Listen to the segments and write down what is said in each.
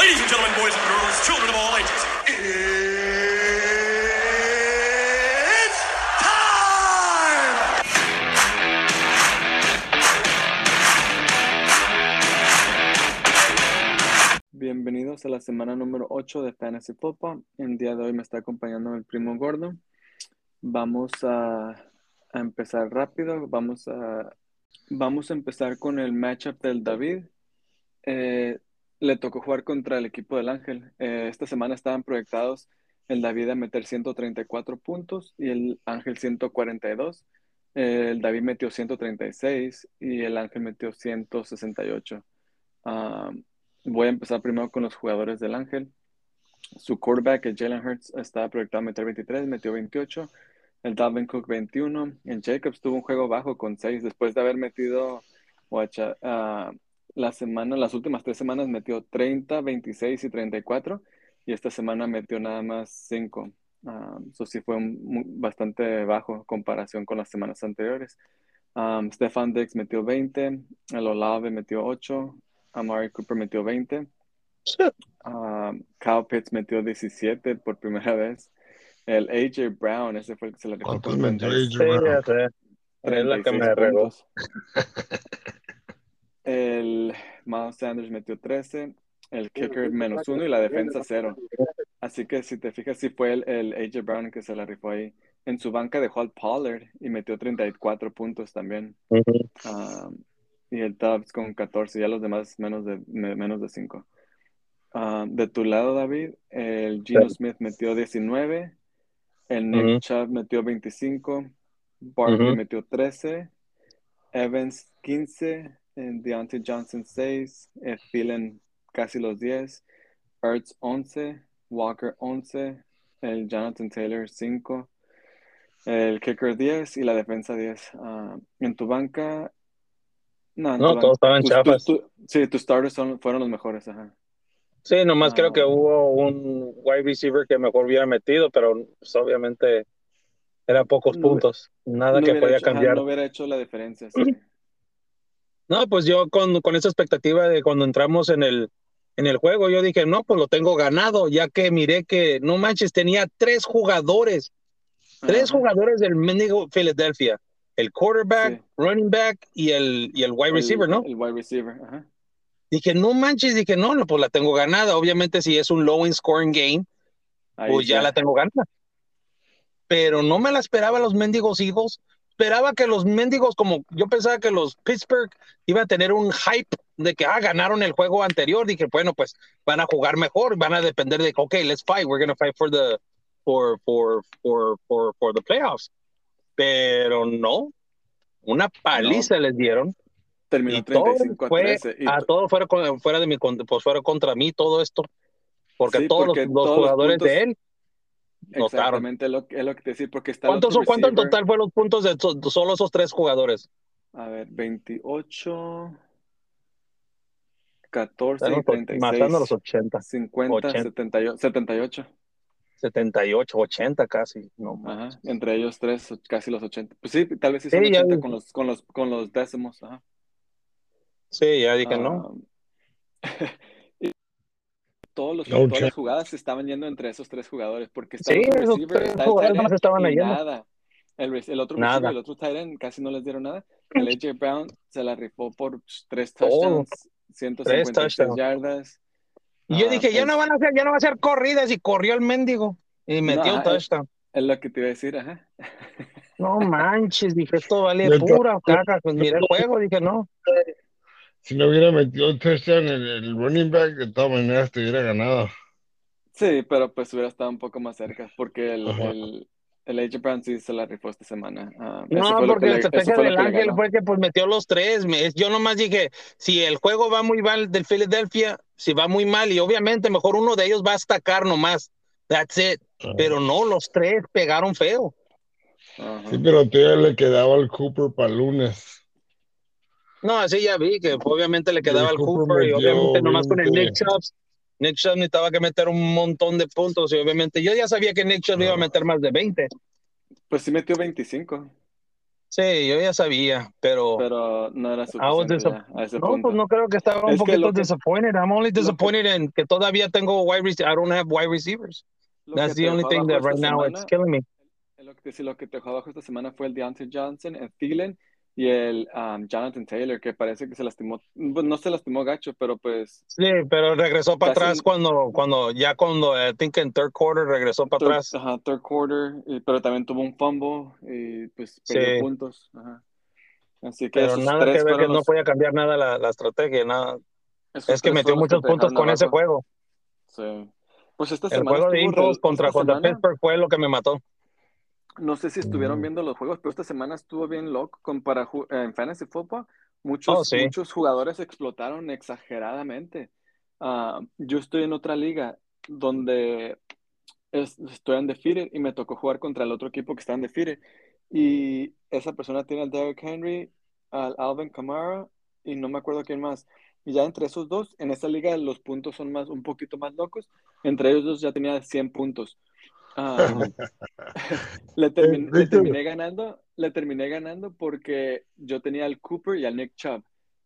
Ladies and gentlemen, boys and girls, children of all ages, it's time! Bienvenidos a la semana número 8 de Fantasy Football. El día de hoy me está acompañando el primo gordo. Vamos a, a empezar rápido. Vamos a, vamos a empezar con el matchup del David. Eh, le tocó jugar contra el equipo del Ángel. Eh, esta semana estaban proyectados el David a meter 134 puntos y el Ángel 142. Eh, el David metió 136 y el Ángel metió 168. Ah, voy a empezar primero con los jugadores del Ángel. Su quarterback, el Jalen Hurts, estaba proyectado a meter 23, metió 28. El Dalvin Cook 21. El Jacobs tuvo un juego bajo con 6 después de haber metido ah, la semana, las últimas tres semanas metió 30, 26 y 34 y esta semana metió nada más 5. eso sí fue un- mu- bastante bajo en comparación con las semanas anteriores. Um, Stefan Diggs metió 20, el Olave metió 8, Amari Cooper metió 20, um, Kyle Pitts metió 17 por primera vez. El AJ Brown, ese fue el que se le rifó ¿Cuántos con metió 30 AJ Sí, Brown? ya sé. Es la que 36 me regó. El Miles Sanders metió 13, el kicker menos uno y la defensa cero. Así que si te fijas, sí fue el, el AJ Brown que se la rifó ahí. En su banca dejó al Pollard y metió 34 puntos también. Ujú. Um, y el Tubbs con 14, ya los demás menos de, me- menos de 5. de tu lado, David, el Geno Sí. Smith metió 19, el Nick Ujú. Chubb metió 25, Barkley Ujú. metió 13, Evans 15, el Deontay Johnson 6, el Thielen casi los 10, Ertz 11, Walker 11, el Jonathan Taylor 5, el kicker 10 y la defensa 10. Ah, en tu banca, no, tu No, todos estaban chafas. tus- tu- sí, tus starters son, fueron los mejores, ajá. Sí, nomás Ah. creo que hubo un wide receiver que mejor hubiera metido, pero pues, obviamente eran pocos No, puntos. Nada No que podía hecho, ajá, cambiar. no hubiera hecho la diferencia, sí. No, pues yo con, con esa expectativa de cuando entramos en el, en el juego, yo dije, no, pues lo tengo ganado, ya que miré que, no manches, tenía tres jugadores, tres Ajá. jugadores del mendigo Philadelphia. El quarterback, Sí. running back y el, y el wide El- receiver, ¿no? El wide receiver, ajá. Dije, no manches, dije, no, no, pues la tengo ganada. Obviamente, si es un low in scoring game, Ahí pues ya la tengo ganada. Pero no me la esperaba los mendigos hijos. Esperaba que los mendigos, como yo pensaba que los Pittsburgh iba a tener un hype de que, ah, ganaron el juego anterior. Dije, bueno, pues van a jugar mejor, van a depender de, ok, let's fight, we're going to fight for the, for, for, for, for, for the playoffs. Pero no, una paliza les dieron. Terminó Y todo 35 a fue 13. Y a fuera, fuera de mi pues fuera contra mí todo esto porque Sí, todos porque los, los todos los jugadores puntos- de él Exactamente, es lo, es lo que te decía, porque está ¿cuántos cuánto en total fueron los puntos de so- solo esos tres jugadores? A ver, 28, 14 y Estamos 36. matando a los 80 50, 80. 78, 78. 78 80 casi no Ajá. Entre ellos tres, casi los 80. Pues sí, tal vez sí son Sí, ya 80 vi. con los, con los, con los décimos. Ajá. sí ya dije no Ah, y todos los, No todas las jugadas se estaban yendo entre esos tres jugadores, porque Sí, el receiver, tres está end estaban y nada. El, el otro Nada. receiver el otro tight end casi no les dieron nada. El AJ Brown se la rifó por tres touchdowns, 156 touchdowns. yardas. y yo Ah, dije ya es- no van a hacer ya no va a ser corridas y corrió el mendigo y metió un ajá, touchdown Es lo que te iba a decir, ajá. no manches dije esto vale pura caca pues miré el juego dije no Si no hubiera metido touchdown en el running back, de todas maneras te hubiera ganado. Sí, pero pues hubiera estado un poco más cerca, porque el, Ajá. el, el AJ Brown sí se la rifó esta semana. Eso No, porque que la estrategia del Ángel fue que pues metió los tres. Me- yo nomás dije, si el juego va muy mal del Philadelphia, si va muy mal, y obviamente mejor uno de ellos va a destacar nomás. That's it. Ah. Pero no, los tres pegaron feo. Ajá. Sí, pero todavía le quedaba al Cooper para lunes. No, así ya vi que obviamente le quedaba el al Cooper y obviamente nomás con el 20. Nick Chubb. Nick Chubb necesitaba que meter un montón de puntos y obviamente yo ya sabía que Nick Chubb iba a meter más de 20. Pues sí metió 25. Sí, yo ya sabía, pero pero no era I was suficiente ya a ese no, punto. pues no creo que estaba un Es que poquito que- disappointed. I'm only que- disappointed en que todavía tengo wide receivers. I don't have wide receivers. That's que the only thing that right esta now it's semana- killing me. Lo que, sí, lo que te dejó abajo esta semana fue el Deontay Johnson, el Thielen y el um, Jonathan Taylor, que parece que se lastimó, pues, no se lastimó gacho, pero pues Sí, pero regresó para Casi- atrás cuando, cuando, ya cuando, I think en third quarter regresó para third, atrás. ajá, third quarter, y- pero también tuvo un fumble y pues perdió Sí. puntos. Ajá. Así que Pero esos nada que ver que no podía cambiar nada la, la estrategia, nada. esos Es que metió muchos puntos con ese juego. Sí. Pues esta El semana juego de Eagles contra, contra Pittsburgh fue lo que me mató. No sé si estuvieron Mm. viendo los juegos, pero esta semana estuvo bien loco con para en fantasy football. Muchos, Oh, sí. muchos jugadores explotaron exageradamente. Ah, yo estoy en otra liga donde es- estoy undefeated y me tocó jugar contra el otro equipo que está undefeated. Y esa persona tiene al Derrick Henry, al Alvin Kamara y no me acuerdo quién más. Y ya entre esos dos, en esta liga los puntos son más, un poquito más locos. Entre ellos dos ya tenía 100 puntos. Ah, le, termin- Eh, le terminé ganando, le terminé ganando porque yo tenía al Cooper y al Nick Chubb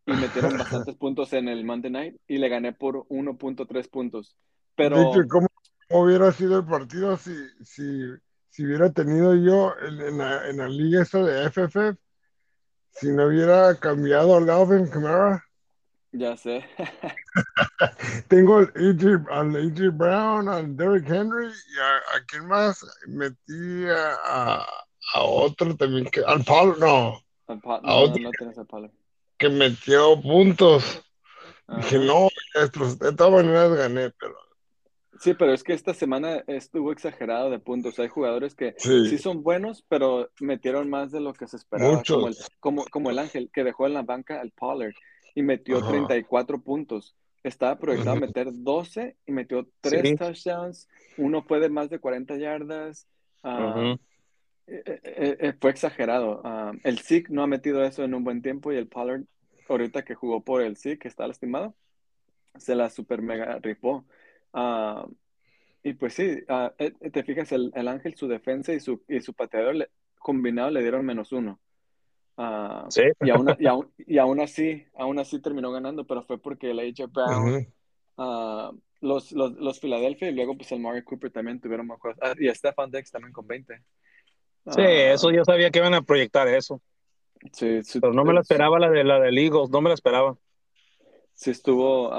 y metieron bastantes puntos en el Monday Night y le gané por 1.3 puntos. Pero Víctor, ¿cómo, hubiera sido el partido si, si, si hubiera tenido yo en, en la, en la liga esta de FFF? Si no hubiera cambiado al Alvin Kamara. Ya sé. Tengo al AJ, al AJ Brown, al Derrick Henry y a, a quién más metí a, a, a otro también que al Paulo no Al Pa- A no, otro. no tienes a Pollard. que metió puntos dije Ajá. no estos de todas maneras gané pero Sí, pero es que esta semana estuvo exagerado de puntos. Hay jugadores que sí, sí son buenos, pero metieron más de lo que se esperaba. Muchos. Como el, como, como el Ángel, que dejó en la banca al Pollard y metió Ajá. 34 puntos. Estaba proyectado a meter 12 y metió 3 Sí. touchdowns. Uno fue de más de 40 yardas. Ah, eh, eh, eh, fue exagerado. Ah, el Zeke no ha metido eso en un buen tiempo y el Pollard, ahorita que jugó por el Zeke, que está lastimado, se la super mega rifó. Ah, y pues sí, te fijas, el, el Ángel, su defensa y su, y su pateador le- combinado le dieron menos uno. Ah, Sí. y, aún, y, aún, y aún así, aún así terminó ganando, pero fue porque el AJ Brown, ah, los, los, los Philadelphia y luego pues el Mario Cooper también tuvieron más juegos. Ah, y Stefan Dex también con 20. Sí, eso yo sabía que iban a proyectar eso. sí, sí, Pero no me lo sí, esperaba la de la del Eagles, no me lo esperaba. sí estuvo.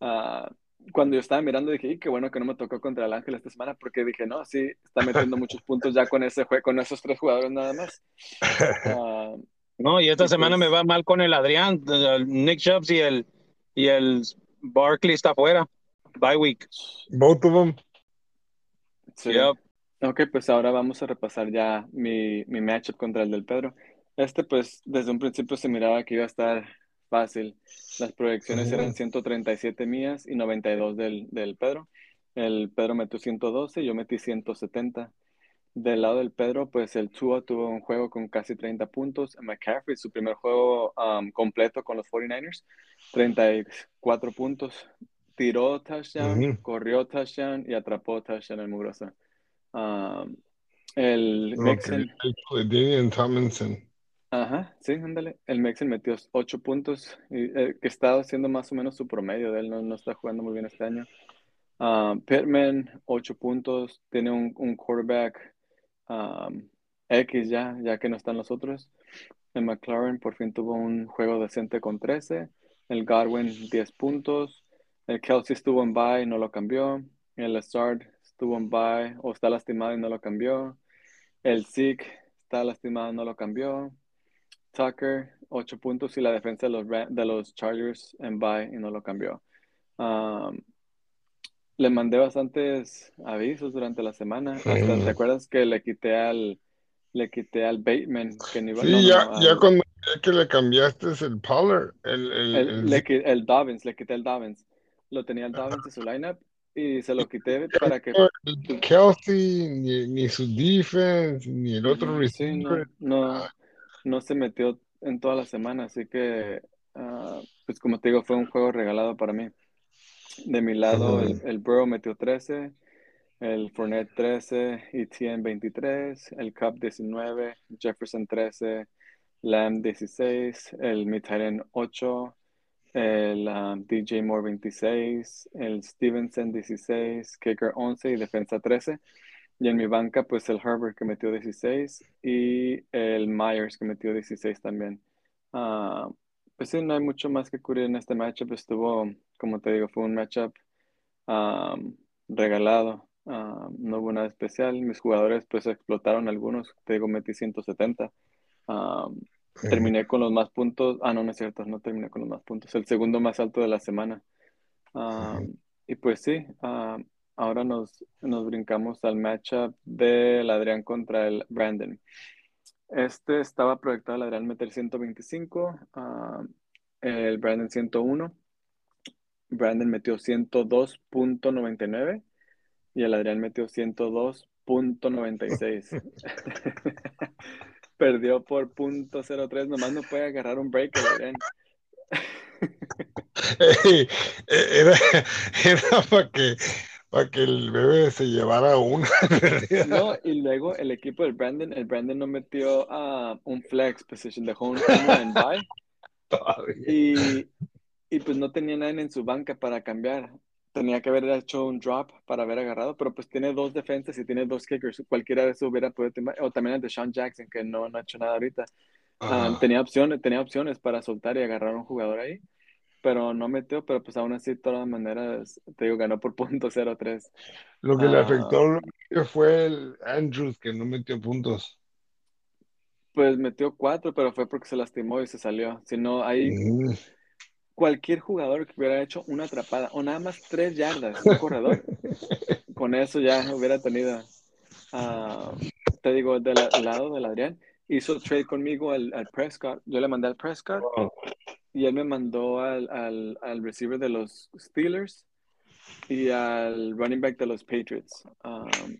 cuando yo estaba mirando dije, "Y qué bueno que no me tocó contra el Ángel esta semana, porque dije, no, sí, está metiendo muchos puntos ya con ese jue- con esos tres jugadores nada más. Ah, No, y esta Y semana pues- me va mal con el Adrián, el Nick Chubbs y el y el Barkley está afuera. Bye week. both of them sí. Yep. Ok, pues ahora vamos a repasar ya mi, mi matchup contra el del Pedro. Este, pues, desde un principio se miraba que iba a estar fácil. Las proyecciones eran 137 mías y 92 del, del Pedro. El Pedro metió 112 y yo metí 170. Del lado del Pedro, pues el Tua tuvo un juego con casi 30 puntos. McCaffrey, su primer juego um, completo con los 49ers, 34 puntos. Tiró touchdown, corrió touchdown y atrapó touchdown el Mugrosa. Um, el Mixon, Damian Tomlinson ajá, sí, ándale. El Mixon metió 8 puntos, y, eh, que está haciendo más o menos su promedio de él, no, no está jugando muy bien este año. Um, Pittman, 8 puntos, tiene un, un quarterback um, X ya, ya que no están los otros. El McLaren por fin tuvo un juego decente con 13. El Godwin, 10 puntos. El Kelsey estuvo en bye, no lo cambió. El Lazard estuvo en bye o está lastimado y no lo cambió. El Zeke está lastimado, no lo cambió. Tucker, 8 puntos y la defensa de los, de los Chargers en bye y no lo cambió. Um, le mandé bastantes avisos durante la semana. Hasta. ¿te acuerdas que le quité al le quité al Bateman que ni sí no, ya no, ya al- cuando que le cambiaste el Pollard el el, el, el le el Dobbins, le quité el Dobbins. Lo tenía el Dobbins en su lineup y se lo quité para que el Kelsey ni, ni su defense ni el otro sí, no, receiver no, no se metió en toda la semana, así que, ah, pues como te digo, fue un juego regalado para mí. De mi lado, el, el Burrow metió 13, el Fournette 13, Etienne 23, el Cup 19, Jefferson 13, Lamb 16, el Mitaren 8, el um, DJ Moore 26, el Stevenson 16, Kicker 11 y Defensa 13. Y en mi banca, pues el Herbert que metió 16 y el Myers que metió 16 también. Ah, pues sí, no hay mucho más que cubrir en este matchup. Estuvo, como te digo, fue un matchup um, regalado. Ah, no hubo nada especial. Mis jugadores pues explotaron algunos. Te digo, metí 170. Ah, terminé con los más puntos. Ah, no, no es cierto, no terminé con los más puntos. El segundo más alto de la semana. Ah, y pues sí, ahora nos, nos brincamos al matchup del Adrián contra el Brandon. Este estaba proyectado el Adrián meter 125, ah, el Brandon 101. Brandon metió 102.99 y el Adrián metió 102.96. Perdió por .03, nomás no puede agarrar un break el Adrián. Ey, era, era para que, para que el bebé se llevara una. No, y luego el equipo del Brandon, el Brandon no metió a un flex position, dejó un en bye y, y pues no tenía nadie en su banca para cambiar. Tenía que haber hecho un drop para haber agarrado, pero pues tiene dos defensas y tiene dos kickers. Cualquiera de esos hubiera podido tomar, o también el de Sean Jackson, que no, no ha hecho nada ahorita. Ah, tenía opciones, tenía opciones para soltar y agarrar a un jugador ahí, pero no metió, pero pues aún así, de todas maneras, te digo, ganó por punto .03. Lo que le Ah, afectó fue el Andrews, que no metió puntos. Pues metió cuatro, pero fue porque se lastimó y se salió. Si no, ahí Mm. cualquier jugador que hubiera hecho una atrapada o nada más tres yardas, un corredor, con eso ya hubiera tenido, ah, te digo, del la- lado del Adrián, hizo trade conmigo al, al Prescott. Yo le mandé al Prescott Oh, y él me mandó al, al, al receiver de los Steelers y al running back de los Patriots. Um,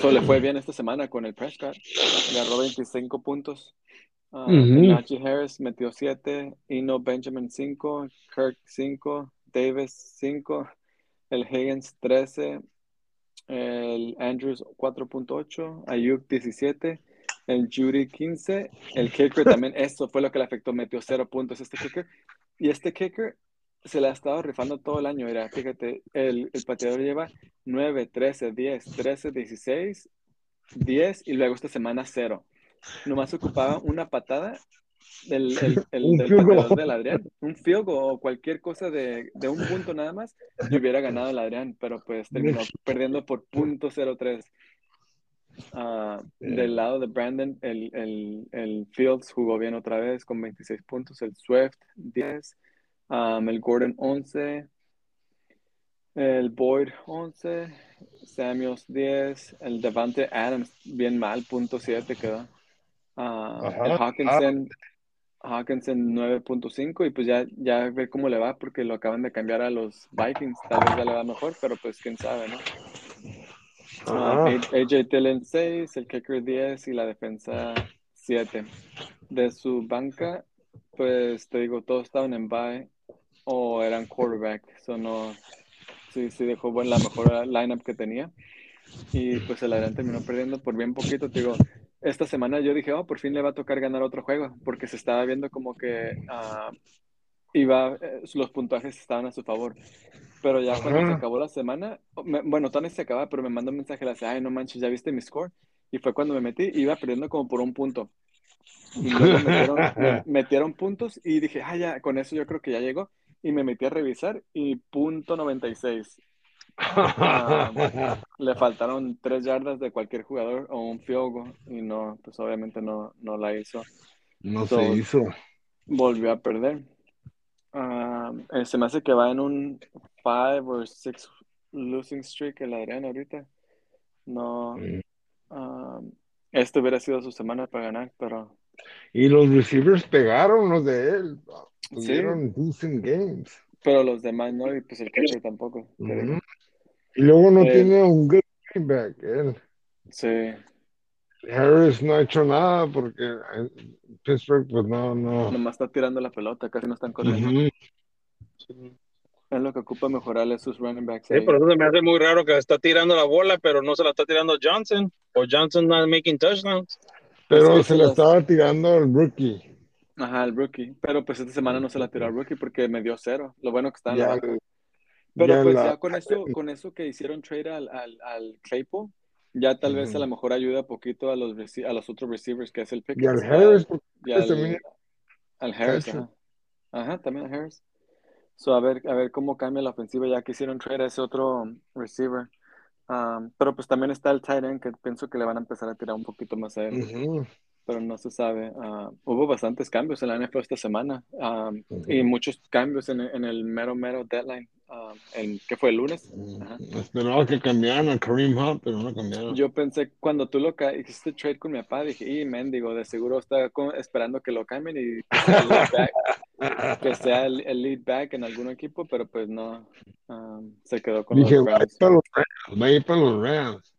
so le fue bien esta semana con el Prescott. Agarró 25 puntos. Uh, Ujú. Najee Harris metió 7, Eno Benjamin 5, Kirk 5, Davis 5, el Higgins 13, el Andrews 4.8, Ayuk 17, el Judy 15, el kicker también, esto fue lo que le afectó, metió 0 puntos este kicker. Y este kicker se le ha estado rifando todo el año, mira, fíjate, el, el pateador lleva 9, 13, 10, 13, 16, 10 y luego esta semana 0. Nomás ocupaba una patada del, el, el, Un del pateador del Adrián, un goal o cualquier cosa de, de un punto nada más, y hubiera ganado el Adrián, pero pues terminó perdiendo por punto 03. Ah, del lado de Brandon, el, el, el Fields jugó bien otra vez con 26 puntos, el Swift 10, um, el Gordon 11, el Boyd 11, Samuels 10, el Devante Adams bien mal, punto 7 quedó. Ah, Ajá. el Hawkinson, Hawkinson 9.5 y pues ya, ya ver cómo le va porque lo acaban de cambiar a los Vikings, tal vez ya le va mejor, pero pues quién sabe, ¿no? Ah, AJ Dillon 6, el kicker 10 y la defensa 7. De su banca, pues te digo, todos estaban en bye o eran quarterback, eso no, sí, sí dejó buena, la mejor lineup que tenía y pues el Adrián terminó perdiendo por bien poquito, te digo, esta semana yo dije, oh, por fin le va a tocar ganar otro juego, porque se estaba viendo como que ah, iba, eh, los puntajes estaban a su favor. Pero ya cuando se acabó la semana, me- bueno, todavía se acaba, pero me mandó un mensaje, le hace, ay, no manches, ¿ya viste mi score? Y fue cuando me metí, iba perdiendo como por un punto. Y luego metieron, me- metieron puntos y dije, ah, ya, con eso yo creo que ya llegó. Y me metí a revisar y punto 96. Le faltaron tres yardas de cualquier jugador o un goal y no, pues obviamente no, no la hizo. No So, se hizo. volvió a perder. Eh, se me hace que va en un five or six losing streak el Adrián ahorita. No, Mm. ah, este hubiera sido su semana para ganar, pero Y los receivers pegaron los de él. sí, Tuvieron decent games. pero los demás no, y pues el catcher tampoco. Ujú. Y luego no Eh, tiene un good back. Él. sí, Harris no ha hecho nada porque eh, Pittsburgh, pues no, no. nomás está tirando la pelota, casi no están corriendo. Ujú. Es lo que ocupa mejorarle sus running backs. Sí, ahí. por eso se me hace muy raro que está tirando la bola, pero no se la está tirando Johnson. O Johnson not making touchdowns. Pero se la estaba tirando el rookie. Ajá, el rookie. Pero pues esta semana no se la tiró al rookie porque me dio cero. Lo bueno que está en la Ya, banca. Pero ya pues la- ya con eso, con eso que hicieron trade al, al, al Claypool, ya tal vez a lo mejor ayuda poquito a los, a los otros receivers, que es el Pickens. Y al al- Harris, y al, también- al Harris, ajá. Ajá, también a Harris. So, a ver, a ver cómo cambia la ofensiva ya que hicieron trade a ese otro receiver. Um, pero pues también está el tight end que pienso que le van a empezar a tirar un poquito más a él, pero no se sabe. Ah, hubo bastantes cambios en la NFL esta semana um, ujú. y muchos cambios en, el- en el mero, mero deadline. Um, el, ¿Qué fue el lunes? Ajá. Esperaba que cambiaran a Kareem Hunt, pero no cambiaron. Yo pensé, cuando tú lo hiciste trade con mi papá, dije, y mendigo, de seguro está esperando que lo cambien y que sea el lead back, que sea el, el lead back en algún equipo, pero pues no, um, se quedó con Dije, los Rams. para los Rams, va a ir para los Rams.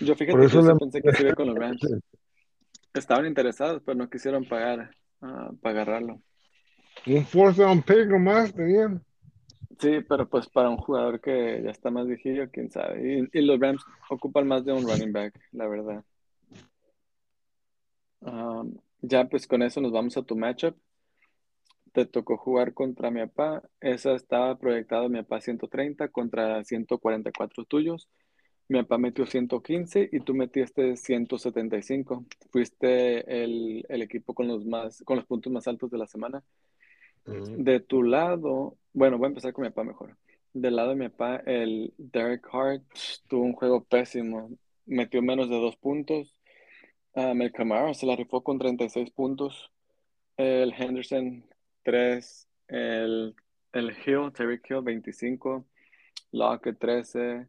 Yo fíjate Por que eso yo sí le- pensé que se iba con los Rams. Estaban interesados, pero no quisieron pagar ah, para agarrarlo. Un fourth down pick nomás tenían. Sí, pero pues para un jugador que ya está más viejillo, quién sabe. Y, y los Rams ocupan más de un running back, la verdad. Um, ya pues con eso nos vamos a tu matchup. Te tocó jugar contra mi papá. Esa estaba proyectado mi papá 130 contra 144 tuyos. Mi papá metió 115 y tú metiste 175. Fuiste el, el equipo con los más, con los puntos más altos de la semana. De tu lado, bueno, voy a empezar con mi papá mejor. Del lado de mi papá, el Derek Hart tuvo un juego pésimo. Metió menos de dos puntos. Um, el Camaro se la rifó con 36 puntos. El Henderson, 3. El, el Hill, Terry Hill, 25. Lockett, 13.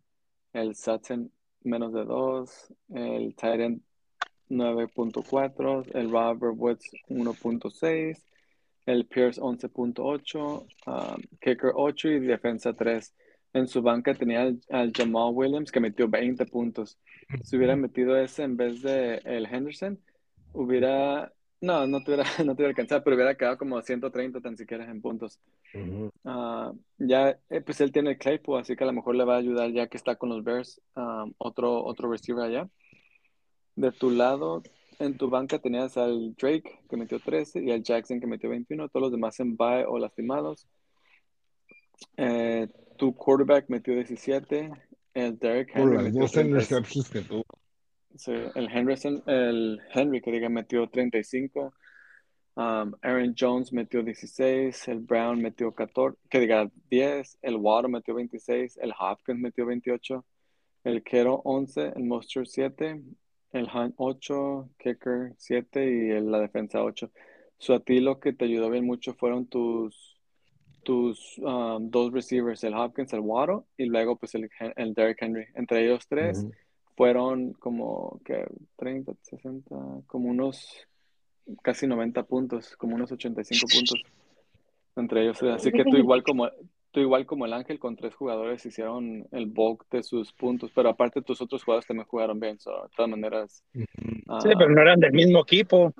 El Sutton, menos de 2. El Titan, 9.4. El Robert Woods, 1.6. El Pierce 11.8, um, Kicker 8 y defensa 3. En su banca tenía al, al Jamal Williams que metió 20 puntos. Si hubiera metido ese en vez de el Henderson, hubiera, no, no te hubiera, no te hubiera alcanzado, pero hubiera quedado como 130 tan siquiera en puntos. Ah, ya, eh, pues él tiene el Claypool, así que a lo mejor le va a ayudar ya que está con los Bears, um, otro, otro receiver allá. De tu lado, en tu banca tenías al Drake que metió 13 y al Jackson que metió 21, todos los demás en bye o lastimados. Eh, tu quarterback metió 17, el Derek Por Henry las dos 30 interceptions que tuvo. sí, el Henderson, el Henry que diga metió 35, um, Aaron Jones metió 16, el Brown metió 14, que diga 10, el Water metió 26, el Hopkins metió 28, el Kero 11, el Monster 7, el Hunt 8, Kicker 7 y el- la defensa 8. So, a ti lo que te ayudó bien mucho fueron tus, tus um, dos receivers, el Hopkins, el Waddle y luego pues el, el Derrick Henry. Entre ellos tres Ujú. fueron como que 30, 60, como unos casi 90 puntos, como unos 85 puntos entre ellos. Así que tú igual como tú igual como el Ángel con tres jugadores hicieron el bulk de sus puntos, pero aparte tus otros jugadores también jugaron bien, so, de todas maneras. ah, Sí, pero no eran del mismo equipo.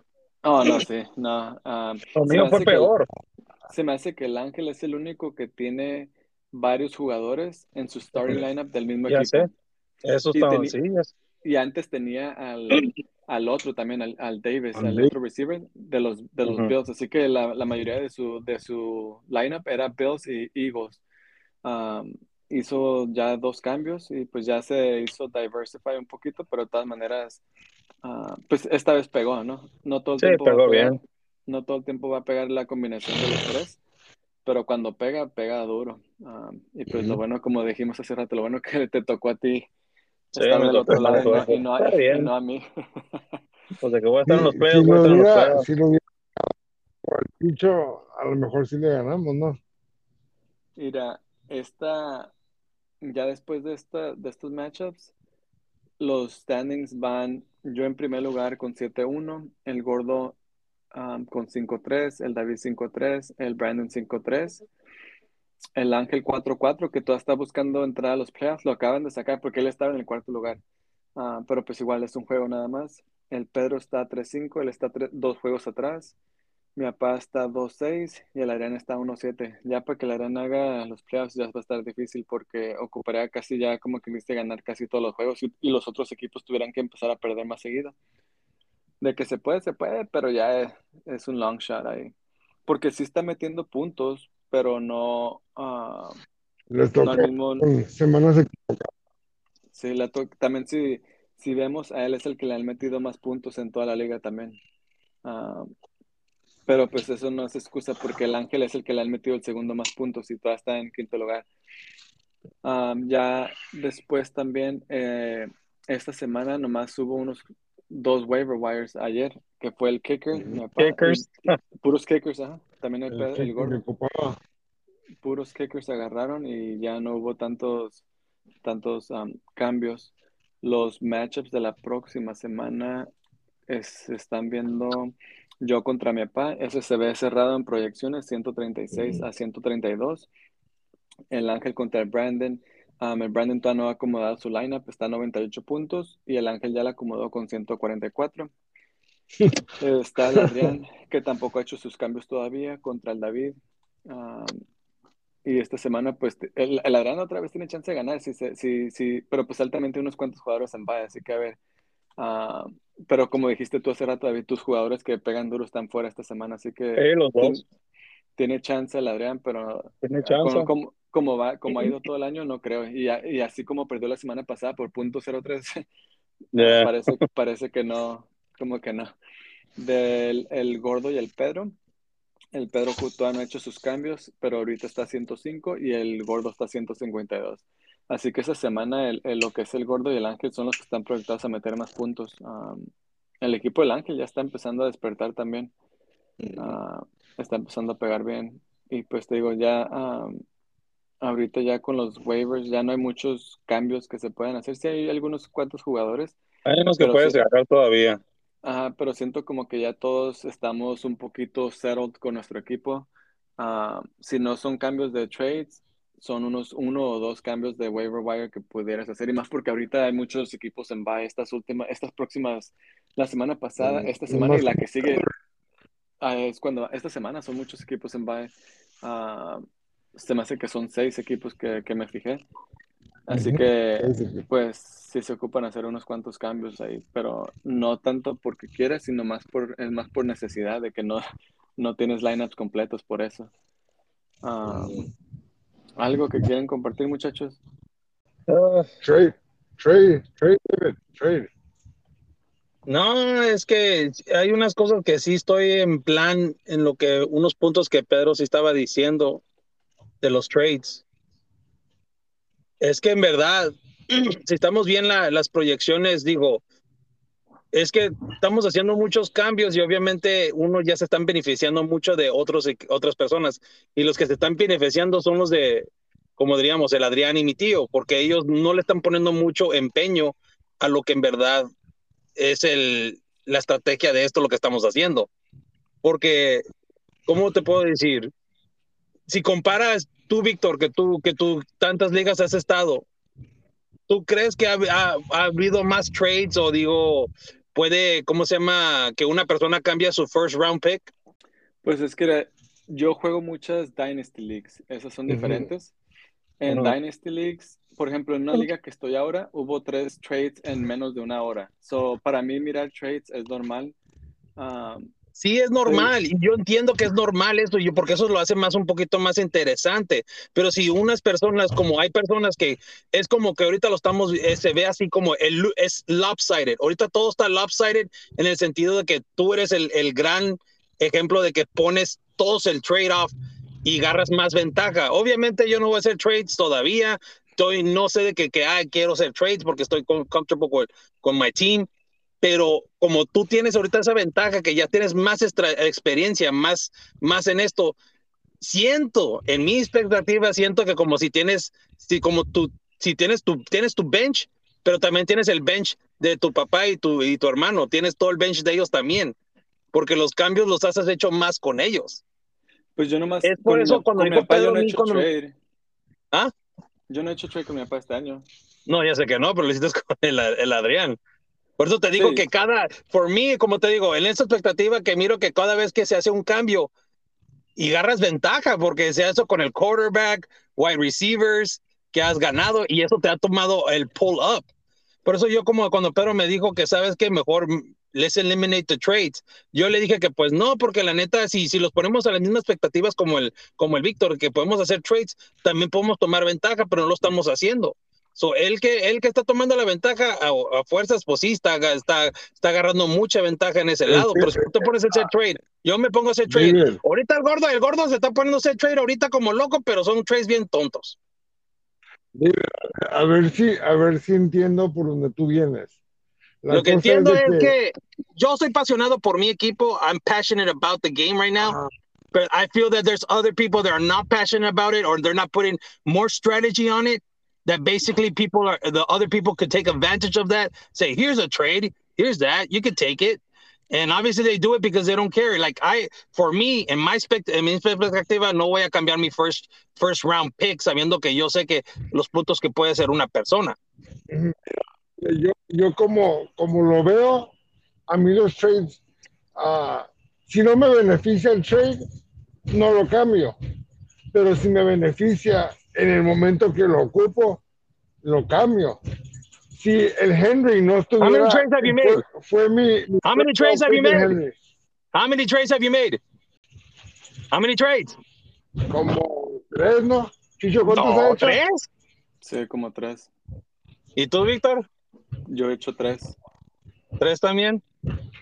oh, no, sí, no. ah, Lo se mío me fue hace que el- peor. se me hace que el Ángel es el único que tiene varios jugadores en su starting lineup del mismo Ya equipo. sé. Eso Y estaba teni- así. es- Y antes tenía al, al otro también, al, al Davis, Al otro receiver de los, de los. Bills. Así que la, la mayoría de su, de su lineup era Bills y Eagles. Um, hizo ya dos cambios y pues ya se hizo diversify un poquito, pero de todas maneras, ah, pues esta vez pegó, ¿no? No todo el Sí, tiempo va a pegó pegar, bien. no todo el tiempo va a pegar la combinación de los tres, pero cuando pega, pega duro. Um, y pues lo Ujú. bueno, como dijimos hace rato, lo bueno que te tocó a ti Sí, del tocó otro lado y no, suerte. y no, Está y no a mí. Pues de que voy a estar en los playoffs, si voy a estar en los playoffs. si lo hubiera al picho, a lo mejor sí le ganamos, ¿no? Mira, esta, ya después de, esta, de estos matchups, los standings van yo en primer lugar con 7-1, el Gordo um, con 5-3, el David 5-3, el Brandon 5-3, el Ángel 4-4, que todavía está buscando entrar a los playoffs, lo acaban de sacar porque él estaba en el cuarto lugar, Ah, pero pues igual es un juego nada más. El Pedro está 3-5, él está dos juegos atrás. Mi papá está 2-6 y el Adrián está 1-7. Ya para que el Adrián haga los playoffs ya va a estar difícil porque ocuparía casi ya como que viste ganar casi todos los juegos y, y los otros equipos tuvieran que empezar a perder más seguido. De que se puede, se puede, pero ya es, es un long shot ahí. Porque sí está metiendo puntos, pero no, ah, Les no toca al mismo, semanas equivocadas. Sí, la to- también si, si vemos, a él es el que le han metido más puntos en toda la liga también. Ah, pero pues eso no es excusa porque el Ángel es el que le han metido el segundo más puntos y todavía está en quinto lugar. Ah, ya después también, eh, esta semana nomás hubo unos dos waiver wires ayer, que fue el kicker, Kickers. puros kickers, ajá. También el, El el que gordo puros kickers se agarraron y ya no hubo tantos, tantos um, cambios. Los matchups de la próxima semana es- se están viendo yo contra mi papá. Ese se ve cerrado en proyecciones, 136 a 132. El Ángel contra el Brandon. um, el Brandon todavía no ha acomodado su lineup, está a 98 puntos y el Ángel ya la acomodó con 144. Está el Adrián, que tampoco ha hecho sus cambios todavía, contra el David. Um, y esta semana, pues, el, el Adrián otra vez tiene chance de ganar, sí, sí, sí, pero pues altamente unos cuantos jugadores en bye, así que a ver. pero como dijiste tú hace rato, David, tus jugadores que pegan duro están fuera esta semana, así que Eh, los dos. tiene chance el Adrián, pero Tiene ah, chance. como, como, como va, como ha ido todo el año, no creo. Y, y así como perdió la semana pasada por punto .03, ah, Yeah. parece, parece que no, como que no. Del el Gordo y el Pedro. El Pedro ju- todavía no ha hecho sus cambios, pero ahorita está a 105 y el Gordo está a 152. Así que esa semana el, el- lo que es el Gordo y el Ángel son los que están proyectados a meter más puntos. El equipo del Ángel ya está empezando a despertar también. Ah, está empezando a pegar bien. Y pues te digo, ya am, ahorita ya con los waivers ya no hay muchos cambios que se puedan hacer. Sí hay algunos cuantos jugadores, Hay unos que puedes sí, agarrar todavía. Ajá, pero siento como que ya todos estamos un poquito settled con nuestro equipo. Ah, si no son cambios de trades, son unos uno o dos cambios de waiver wire que pudieras hacer. Y más porque ahorita hay muchos equipos en bye estas últimas, estas próximas, la semana pasada, esta Es semana y la que sigue, ah, es cuando, esta semana son muchos equipos en bye. Ah, se me hace que son seis equipos que, que me fijé. Así que, pues, sí se ocupan hacer unos cuantos cambios ahí, pero no tanto porque quieres, sino más por, es más por necesidad de que no, no tienes lineups completos por eso. Ah, ¿algo que quieren compartir, muchachos? Ah, Trade, trade, trade, David, trade. No, es que hay unas cosas que sí estoy en plan en lo que unos puntos que Pedro sí estaba diciendo de los trades. Es que en verdad, si estamos bien la- las proyecciones, digo, es que estamos haciendo muchos cambios y obviamente uno ya se están beneficiando mucho de otros, otras personas y los que se están beneficiando son los de, como diríamos, el Adrián y mi tío, porque ellos no le están poniendo mucho empeño a lo que en verdad es el, la estrategia de esto lo que estamos haciendo. Porque, ¿cómo te puedo decir? Si comparas tú, Víctor, que tú, que tú tantas ligas has estado, ¿tú crees que ha, ha- ha habido más trades o digo, puede, ¿cómo se llama? Que una persona cambia su first round pick? Pues es que yo juego muchas Dynasty Leagues, esas son diferentes. En. Dynasty Leagues, por ejemplo, en una liga que estoy ahora, hubo tres trades en menos de una hora. So, para mí mirar trades es normal. Ah, Sí, es normal, y yo entiendo que es normal eso, yo, porque eso lo hace más un poquito más interesante. Pero si unas personas, como hay personas que es como que ahorita lo estamos, eh, se ve así como el, es lopsided. Ahorita todo está lopsided en el sentido de que tú eres el, el gran ejemplo de que pones todos el trade-off y agarras más ventaja. Obviamente yo no voy a hacer trades todavía. Estoy, no sé de que, que ah, quiero hacer trades porque estoy com- comfortable con, con my team pero como tú tienes ahorita esa ventaja que ya tienes más experiencia, más, más en esto, siento, en mi expectativa, siento que como si tienes, si como tú, si tienes tu, tienes tu bench, pero también tienes el bench de tu papá y tu, y tu hermano, tienes todo el bench de ellos también, porque los cambios los has hecho más con ellos. pues yo nomás Es por con eso mi, cuando con mi papá yo no he hecho cuando- trade. ¿Ah? Yo no he hecho trade con mi papá este año. No, ya sé que no, pero lo hiciste con el, el Adrián. Por eso te digo Sí. que cada, for me, como te digo, en esa expectativa que miro que cada vez que se hace un cambio y agarras ventaja, porque se hace con el quarterback, wide receivers, que has ganado y eso te ha tomado el pull up. Por eso yo como cuando Pedro me dijo que sabes que mejor let's eliminate the trades, yo le dije que pues no, porque la neta, si, si los ponemos a las mismas expectativas como el, como el Víctor, que podemos hacer trades, también podemos tomar ventaja, pero no lo estamos haciendo. So, él que, él que está tomando la ventaja a, a fuerzas, pues sí, está, está, está agarrando mucha ventaja en ese Es lado. que- Pero si tú te pones a hacer trade, yo me pongo a hacer trade. David, Ahorita el gordo, el gordo se está poniendo a hacer trade ahorita como loco, pero son trades bien tontos. a ver si, a ver si entiendo por donde tú vienes. La Lo que entiendo es que yo soy apasionado por mi equipo. I'm passionate about the game right now. Ah, but I feel that there's other people that are not passionate about it or they're not putting more strategy on it. That basically people are the other people could take advantage of that. Say, here's a trade, here's that, you could take it. And obviously they do it because they don't care. Like I, for me, in my spect, en mi perspectiva, no voy a cambiar mi first first round pick sabiendo que yo sé que los puntos que puede ser una persona. yo, yo como, como lo veo, a mí los trades, ah, si no me beneficia el trade, no lo cambio. Pero si me beneficia en el momento que lo ocupo, lo cambio. Si el Henry no estuviera... many trades have you made? Fue, fue mi, mi How many trades have you made? Henry. How many trades have you made? How many trades? Como tres, ¿no? Chicho, ¿cuántos has No, hecho? tres. Sí, como tres. ¿Y tú, Víctor? Yo he hecho tres. Tres también.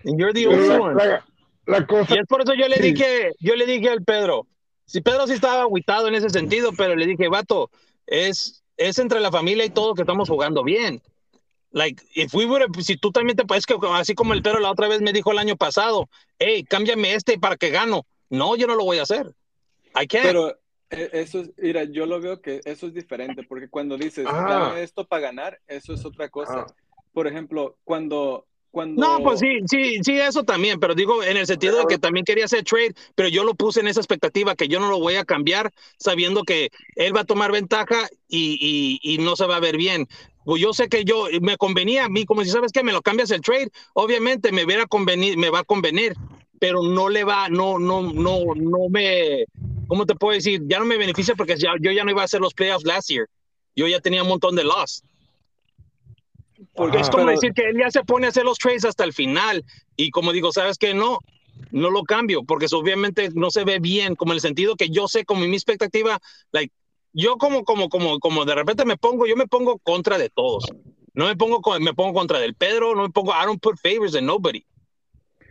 And you're the only la, one. la- la cosa Y es por eso yo le Sí. dije, yo le dije al Pedro, si Pedro sí estaba aguitado en ese sentido, pero le dije, vato, es, es entre la familia y todo que estamos jugando bien. Like, if we have- si tú también te puedes, que así como el Pedro la otra vez me dijo el año pasado, hey, cámbiame este para que gano. No, yo no lo voy a hacer. I can't. Pero eh, eso es, mira, yo lo veo que eso es diferente, porque cuando dices, Ah. dame esto para ganar, eso es otra cosa. Ah. Por ejemplo, cuando, cuando... No, pues sí, sí, sí, eso también, pero digo en el sentido de que también quería hacer trade, pero yo lo puse en esa expectativa que yo no lo voy a cambiar sabiendo que él va a tomar ventaja y, y, y no se va a ver bien. Pues yo sé que yo me convenía a mí, como si sabes que me lo cambias el trade, obviamente me hubiera convenir, me va a convenir, pero no le va, no, no, no, no me, ¿cómo te puedo decir? Ya no me beneficia porque ya, yo ya no iba a hacer los playoffs last year. Yo ya tenía un montón de loss. Porque es como Pero- decir que él ya se pone a hacer los trades hasta el final. Y como digo, ¿sabes qué? No, no lo cambio, porque eso obviamente no se ve bien, como en el sentido que yo sé, como mi expectativa, like, yo como, como, como, como de repente me pongo, yo me pongo contra de todos. No me pongo, con- me pongo contra del Pedro, no me pongo, I don't put favors in nobody.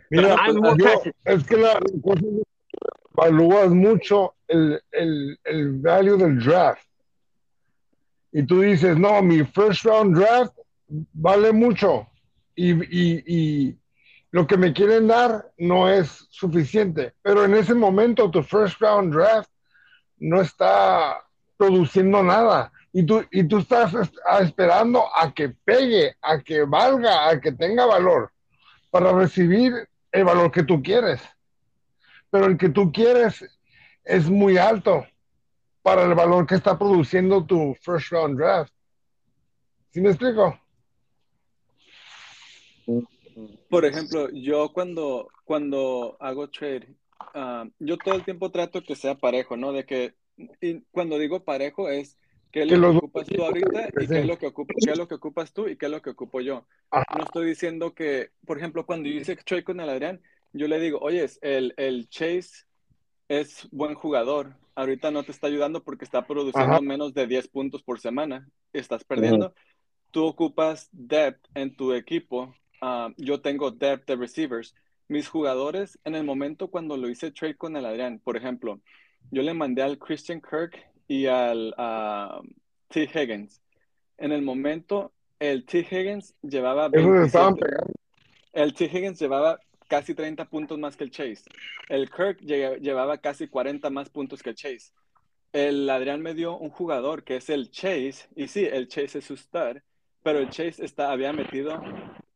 Mira, more yo- es que la, la cosa es que evalúas mucho el, el, el value del draft. Y tú dices, no, mi first round draft vale mucho. Y, y, y lo que me quieren dar no es suficiente. Pero en ese momento tu first round draft no está produciendo nada. Y tú, y tú estás esperando a que pegue, a que valga, a que tenga valor para recibir el valor que tú quieres. Pero el que tú quieres es muy alto para el valor que está produciendo tu first round draft. ¿Sí me explico? Por ejemplo, yo cuando, cuando hago trade, ah, yo todo el tiempo trato que sea parejo, ¿no? De que, y cuando digo parejo es qué es Que lo que dos ocupas tú ahorita y qué es lo que ocupa, qué es lo que ocupas tú y qué es lo que ocupo yo. No estoy diciendo que, por ejemplo, cuando yo hice trade con el Adrián, yo le digo, oye, el, el Chase es buen jugador. Ahorita no te está ayudando porque está produciendo Ajá. menos de 10 puntos por semana. Estás perdiendo. Tú ocupas depth en tu equipo. Ah, yo tengo depth de receivers. Mis jugadores, en el momento cuando lo hice trade con el Adrián, por ejemplo, yo le mandé al Christian Kirk y al ah, T. Higgins. En el momento, el T. Higgins llevaba Eso le estaban 27. pegando. El T. Higgins llevaba casi 30 puntos más que el Chase. El Kirk lle- llevaba casi 40 más puntos que el Chase. El Adrián me dio un jugador que es el Chase, y sí, el Chase es su stud, pero el Chase está, había metido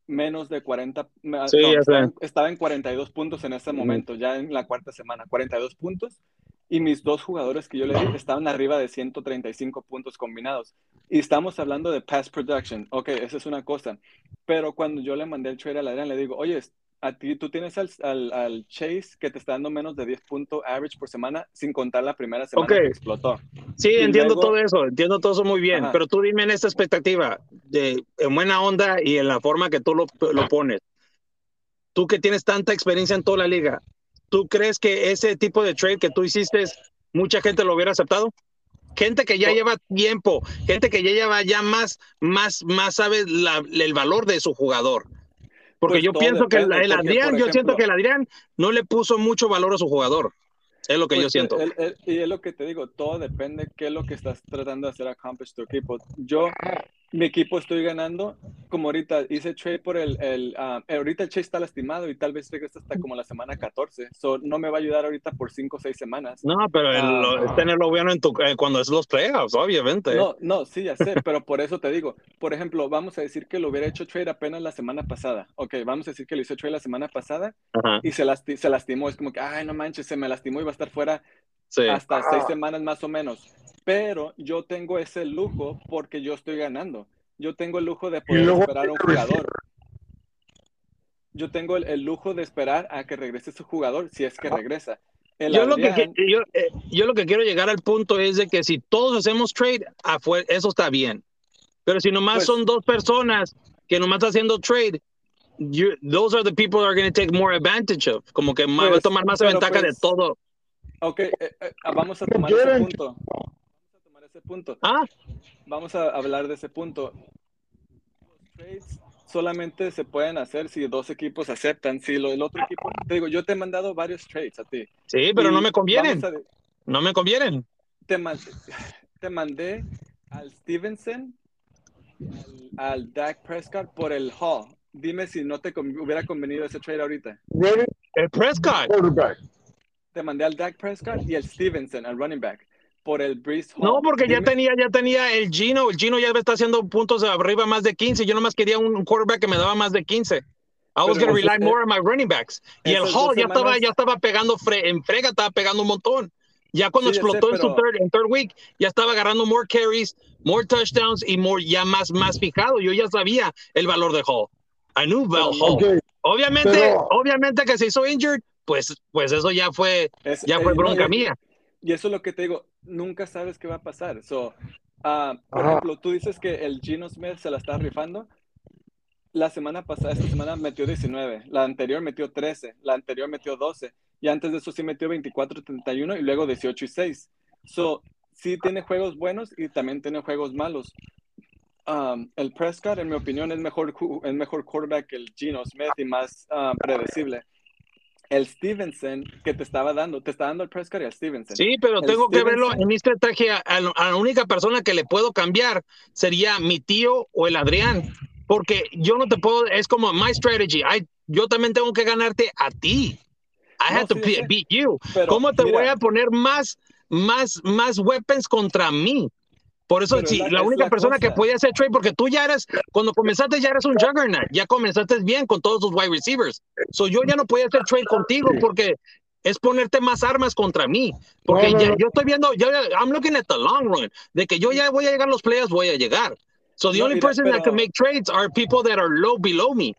menos de 40, me- Sí, no, estaba, estaba en 42 puntos en ese Ujú. momento, ya en la cuarta semana, 42 puntos, y mis dos jugadores que yo le di estaban arriba de 135 puntos combinados. Y estamos hablando de pass production. Ok, esa es una cosa. Pero cuando yo le mandé el trade a Adrián, le digo, oye, a ti tú tienes al, al, al, Chase que te está dando menos de 10 puntos average por semana sin contar la primera semana okay. que explotó. Sí, y entiendo luego, todo eso, entiendo todo eso muy bien, ajá. pero tú dime en esta expectativa, de, en buena onda y en la forma que tú lo, lo pones. Tú que tienes tanta experiencia en toda la liga, ¿tú crees que ese tipo de trade que tú hiciste, mucha gente lo hubiera aceptado? gente que ya lleva tiempo, gente que ya lleva ya más, más, más sabe la, el valor de su jugador. Porque pues yo pienso que el, el Adrián, yo siento que el Adrián no le puso mucho valor a su jugador. Es lo que pues yo siento. El, el, y es lo que te digo, todo depende qué es lo que estás tratando de hacer accomplish tu equipo. Yo, mi equipo estoy ganando, como ahorita hice trade por el, el uh, ahorita el Chase está lastimado y tal vez regrese hasta como la semana 14. So, no me va a ayudar ahorita por 5 o 6 semanas. No, pero el, uh, es tenerlo bueno en tu, eh, cuando es los playoffs, obviamente. No, no, sí, ya sé, pero por eso te digo, por ejemplo, vamos a decir que lo hubiera hecho trade apenas la semana pasada. Ok, vamos a decir que lo hice trade la semana pasada Ajá. y se, lasti se lastimó. Es como que, ay, no manches, se me lastimó y va a estar fuera sí. hasta seis semanas más o menos. Pero yo tengo ese lujo porque yo estoy ganando. Yo tengo el lujo de poder esperar a un jugador. Yo tengo el, el, lujo de esperar a que regrese su jugador si es que regresa. yo, Adrián, lo que, yo, eh, yo, lo que quiero llegar al punto es de que si todos hacemos trade, afuera, eso está bien. Pero si nomás pues, son dos personas que nomás están haciendo trade, you, those are the people that are going to take more advantage of. Como que pues, va a tomar más ventaja pues, de todo. Ok, eh, eh, vamos a tomar ese punto. Vamos a tomar ese punto. Ah. Vamos a hablar de ese punto. Los trades solamente se pueden hacer si dos equipos aceptan. Si lo, el otro equipo, te digo, yo te he mandado varios trades a ti. Sí, pero no me convienen. A, no me convienen. Te, te mandé al Stevenson, al, al Dak Prescott por el Hall. Dime si no te hubiera convenido ese trade ahorita. El Prescott. Te mandé al Dak Prescott y al Stevenson, al running back por el Breeze Hall. No, porque ya tenía, ya tenía el Gino, el Gino ya está haciendo puntos arriba más de 15, yo nomás quería un quarterback que me daba más de 15. I was going to rely more on my running backs. Y el Hall ya semanas... estaba, ya estaba pegando fre en frega, estaba pegando un montón. Ya cuando sí, explotó sé, pero... en su third, en third week, ya estaba agarrando more carries, more touchdowns y more, ya más, más fijado. Yo ya sabía el valor de Hall. I knew about Hall. Okay. Obviamente, pero... obviamente que se hizo injured, pues, pues eso ya fue, es, ya fue bronca no, mía. Y eso es lo que te digo, nunca sabes qué va a pasar. So, uh, por Ajá. ejemplo, tú dices que el Gino Smith se la está rifando. La semana pasada, esta semana metió 19, la anterior metió 13, la anterior metió 12, y antes de eso sí metió 24, 31 y luego 18 y 6. So, sí tiene juegos buenos y también tiene juegos malos. Um, el Prescott, en mi opinión, es mejor, es mejor quarterback que el Gino Smith y más uh, predecible el Stevenson que te estaba dando, te está dando el Prescott y el Stevenson. Sí, pero el tengo Stevenson, que verlo en mi estrategia. A, a, la única persona que le puedo cambiar sería mi tío o el Adrián, porque yo no te puedo, es como my strategy. I, yo también tengo que ganarte a ti. I no, have to beat you. Pero, ¿Cómo te mira, voy a poner más, más, más weapons contra mí? Por eso, sí, la, la única la persona cosa. que podía hacer trade, porque tú ya eres, cuando comenzaste ya eres un juggernaut, ya comenzaste bien con todos tus wide receivers. So yo ya no podía hacer trade contigo porque es ponerte más armas contra mí. Porque no, no, ya, no. yo estoy viendo, yo, I'm looking at the long run, de que yo ya voy a llegar a los playoffs, voy a llegar. So the only mira, person pero, that can make trades are people that are low below me.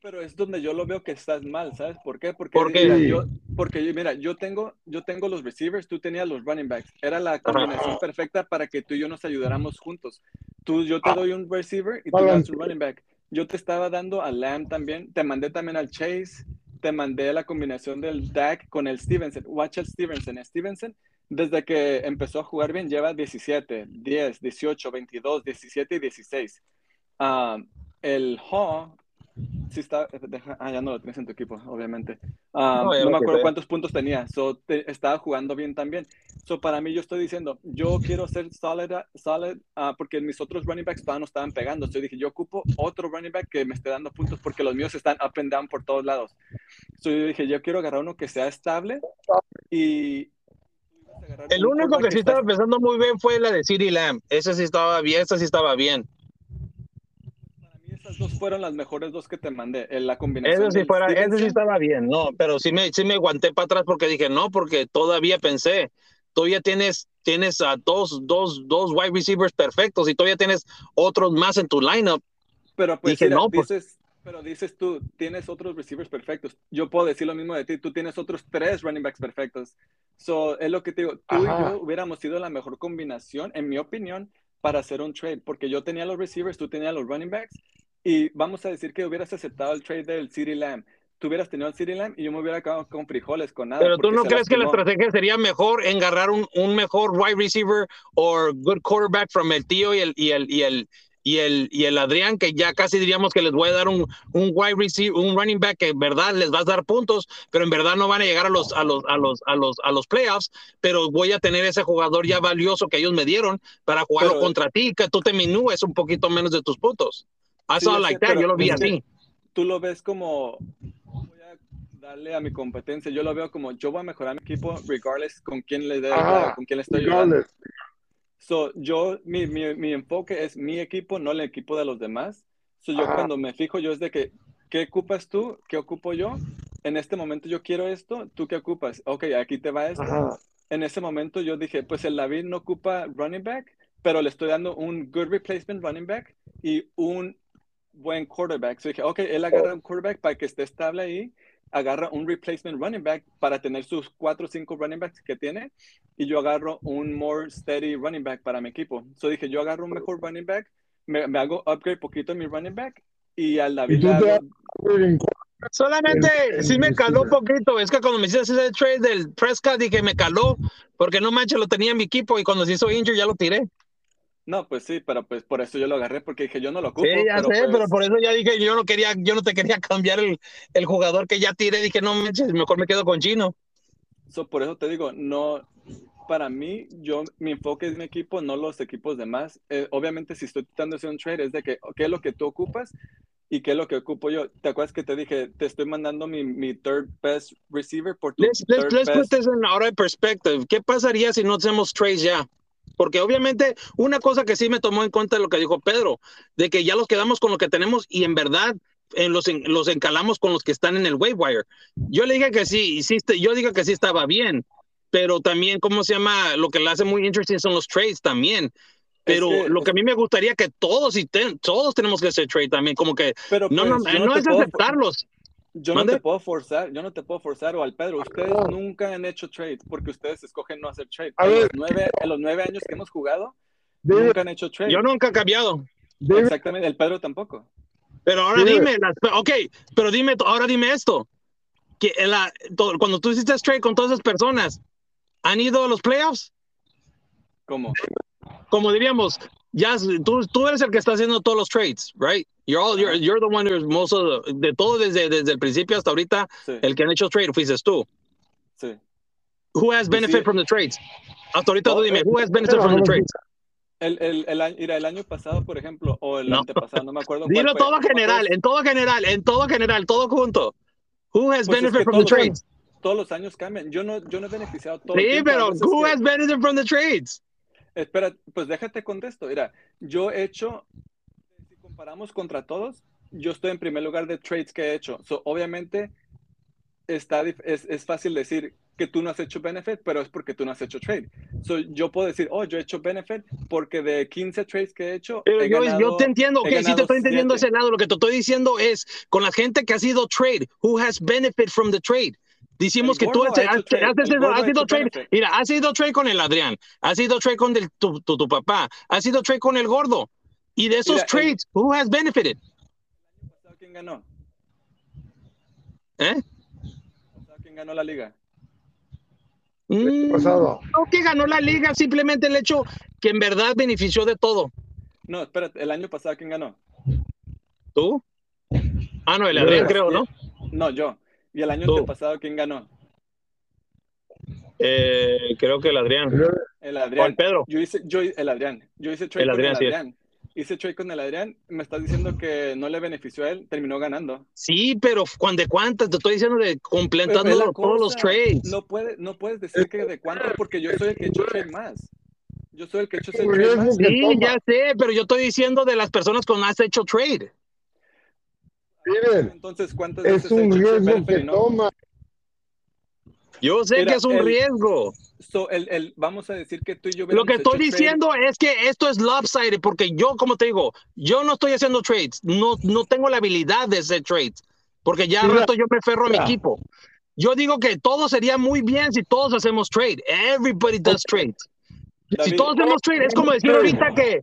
Pero es donde yo lo veo que estás mal, ¿sabes por qué? Porque, ¿Por qué? Mira, yo, porque mira, yo tengo, yo tengo los receivers, tú tenías los running backs. Era la combinación Ajá. perfecta para que tú y yo nos ayudáramos juntos. Tú, yo te doy un receiver y tú das un running back. Yo te estaba dando a Lamb también, te mandé también al Chase, te mandé la combinación del Dak con el Stevenson. Watch el Stevenson. Stevenson, desde que empezó a jugar bien, lleva 17, 10, 18, 22, 17 y 16. Uh, el Hall sí está, deja, ah, ya no lo tienes en tu equipo, obviamente. Um, no, no, me acuerdo cuántos puntos tenía, so, te, estaba jugando bien también. So, para mí, yo estoy diciendo, yo quiero ser solid, solid uh, porque mis otros running backs todavía no estaban pegando. So, dije, yo ocupo otro running back que me esté dando puntos porque los míos están up and down por todos lados. So, yo dije, yo quiero agarrar uno que sea estable y, el único que sí estaba pensando muy bien fue la de City Lamb. Ese sí estaba bien, ese sí estaba bien esas dos fueron las mejores dos que te mandé. En la combinación. Ese sí, fuera, ese sí estaba bien, no, pero sí me, sí me aguanté para atrás porque dije, no, porque todavía pensé, todavía tienes, tienes a dos, dos, dos wide receivers perfectos y todavía tienes otros más en tu lineup. Pero pues Dije, mira, no, pues- dices, pero dices tú, tienes otros receivers perfectos. Yo puedo decir lo mismo de ti, tú tienes otros tres running backs perfectos. So, es lo que te digo, tú Ajá. y yo hubiéramos sido la mejor combinación, en mi opinión, para hacer un trade, porque yo tenía los receivers, tú tenías los running backs, y vamos a decir que hubieras aceptado el trade del City Lamb. Tú hubieras tenido el City Lamb y yo me hubiera quedado con frijoles, con nada. Pero tú no crees que la estrategia sería mejor en agarrar un, un mejor wide receiver o good quarterback from el tío y el, y el, y el, y el, y el Adrián, que ya casi diríamos que les voy a dar un, un wide receiver, un running back que en verdad les vas a dar puntos, pero en verdad no van a llegar a los, a los, a los, a los, a los playoffs, pero voy a tener ese jugador ya valioso que ellos me dieron para jugarlo Pero- contra ti, que tú te minúes un poquito menos de tus puntos. I Sí, saw like that, yo lo vi así. Tú lo ves como, voy a darle a mi competencia, yo lo veo como, yo voy a mejorar mi equipo regardless con quién le dé, con quién le estoy ayudando. So, yo, mi, mi, mi enfoque es mi equipo, no el equipo de los demás. So, yo Ajá. cuando me fijo, yo es de que, ¿qué ocupas tú? ¿Qué ocupo yo? En este momento yo quiero esto, ¿tú qué ocupas? Ok, aquí te va esto. Ajá. En ese momento yo dije, pues el David no ocupa running back, pero le estoy dando un good replacement running back y un buen quarterback. So dije, ok, él agarra un quarterback para que esté estable ahí, agarra un replacement running back para tener sus cuatro o cinco running backs que tiene, y yo agarro un more steady running back para mi equipo. So dije, yo agarro un mejor running back, me, me hago upgrade poquito en mi running back, y te hago- En- Solamente el- sí me caló un poquito. Es que cuando me hiciste ese trade del Prescott dije me caló, porque no manches, lo tenía en mi equipo y cuando se hizo injured ya lo tiré. No, pues sí, pero pues por eso yo lo agarré, porque dije, yo no lo ocupo. Sí, ya sé, pues, pero por eso ya dije, yo no quería, yo no te quería cambiar el, el jugador que ya tiré. Dije, no manches, mejor me quedo con Chino. So, por eso te digo, no, para mí, yo, mi enfoque es mi equipo, no los equipos demás. Eh, obviamente, si estoy tratando de hacer un trade, es de que, ¿qué es lo que tú ocupas y qué es lo que ocupo yo? ¿Te acuerdas que te dije, te estoy mandando mi, mi third best receiver por tu Let's, let's, third let's put best? this in perspective. ¿Qué pasaría si no hacemos trades ya? Porque obviamente una cosa que sí me tomó en cuenta de lo que dijo Pedro, de que ya los quedamos con lo que tenemos y en verdad en los, en- los encalamos con los que están en el wire. Yo le dije que sí, hiciste, yo digo que sí estaba bien, pero también, ¿cómo se llama? Lo que le hace muy interesting son los trades también. Pero que- lo que a mí me gustaría que todos y ten- todos tenemos que hacer trade también, como que Pero no, no, pues, yo no te es puedo- aceptarlos. Yo no ¿Mande? te puedo forzar, yo no te puedo forzar, o al Pedro, ustedes No. nunca han hecho trade porque ustedes escogen no hacer trade. A En ver. los, nueve, en los nueve años que hemos jugado, David, nunca han hecho trade. Yo nunca he cambiado. David, Exactamente, el Pedro tampoco. Pero ahora Sí. dime, las- ok, pero dime, ahora dime esto. Que la- to- cuando tú hiciste trade con todas esas personas, ¿han ido a los playoffs? ¿Cómo? Como diríamos, ya tú, tú eres el que está haciendo todos los trades, right? You're all, you're, you're the one who's most of the- de todo desde, desde el principio hasta ahorita, Sí, el que han hecho trade fuiste tú. sí. Who has benefit sí. from the trades? Hasta ahorita tú dime, eh, who has benefit from the trades? El, el, el, año, mira, el año pasado, por ejemplo, o el No. antepasado, no me acuerdo. Dilo fue. todo acuerdo general, en todo general, en todo general, todo junto. Who has Pues es benefit que from the trades? Todos los años cambian. Yo no, yo no he beneficiado todo el Sí, tiempo. Pero who que- has benefit from the trades? Espera, pues déjate contesto. Mira, yo he hecho, comparamos contra todos, yo estoy en primer lugar de trades que he hecho. So, obviamente, está, es, es fácil decir que tú no has hecho benefit, pero es porque tú no has hecho trade. So, yo puedo decir, oh, yo he hecho benefit porque de 15 trades que he hecho, Pero he yo, ganado- yo te entiendo, que sí te estoy entendiendo ese lado. Lo que te estoy diciendo es con la gente que ha sido trade, who has benefit from the trade. Decimos El que tú has, ha hecho has- trade, has- has- sido trade. benefit. Mira, has sido trade con el Adrián, has sido trade con el, tu, tu, tu papá, has sido trade con el gordo. Y de esos Mira, el- trades, who has benefited? ¿Quién ganó? ¿Eh? ¿Quién ganó la liga? Mm, pasado. no que ganó la liga, simplemente el hecho que en verdad benefició de todo. No, espérate, el año pasado, ¿quién ganó? ¿Tú? Ah, no, el. Adrián creo, ¿no? No, yo. ¿Y el año Tú. antepasado, quién ganó? Eh, creo que el Adrián. El O Adrián. el Pedro. Yo hice, yo, el Adrián. Yo hice trade El Adrián, con sí el. Adrián. Hice trade con el Adrián. Me estás diciendo que no le benefició a él. Terminó ganando. Sí, pero ¿cuán de cuántas? Te estoy diciendo de completando todos los trades. No puedes, no puedes decir que de cuánto porque yo soy el que he hecho trade más. Yo soy el que he hecho trade más. Sí, ya sé, pero yo estoy diciendo de las personas con has hecho trade. Miren, Entonces, ¿cuántas es veces un riesgo que toma. Yo sé Mira, que es un el- riesgo. So, el, el, vamos a decir que tú y yo Lo que estoy trade. diciendo es que esto es lopsided porque yo, como te digo, yo no estoy haciendo trades, no, no tengo la habilidad de hacer trades, porque ya al rato yo me ferro a mi equipo. Yo digo que todo sería muy bien si todos hacemos trade. Everybody does trades. Si todos hacemos trade, es como decir ahorita que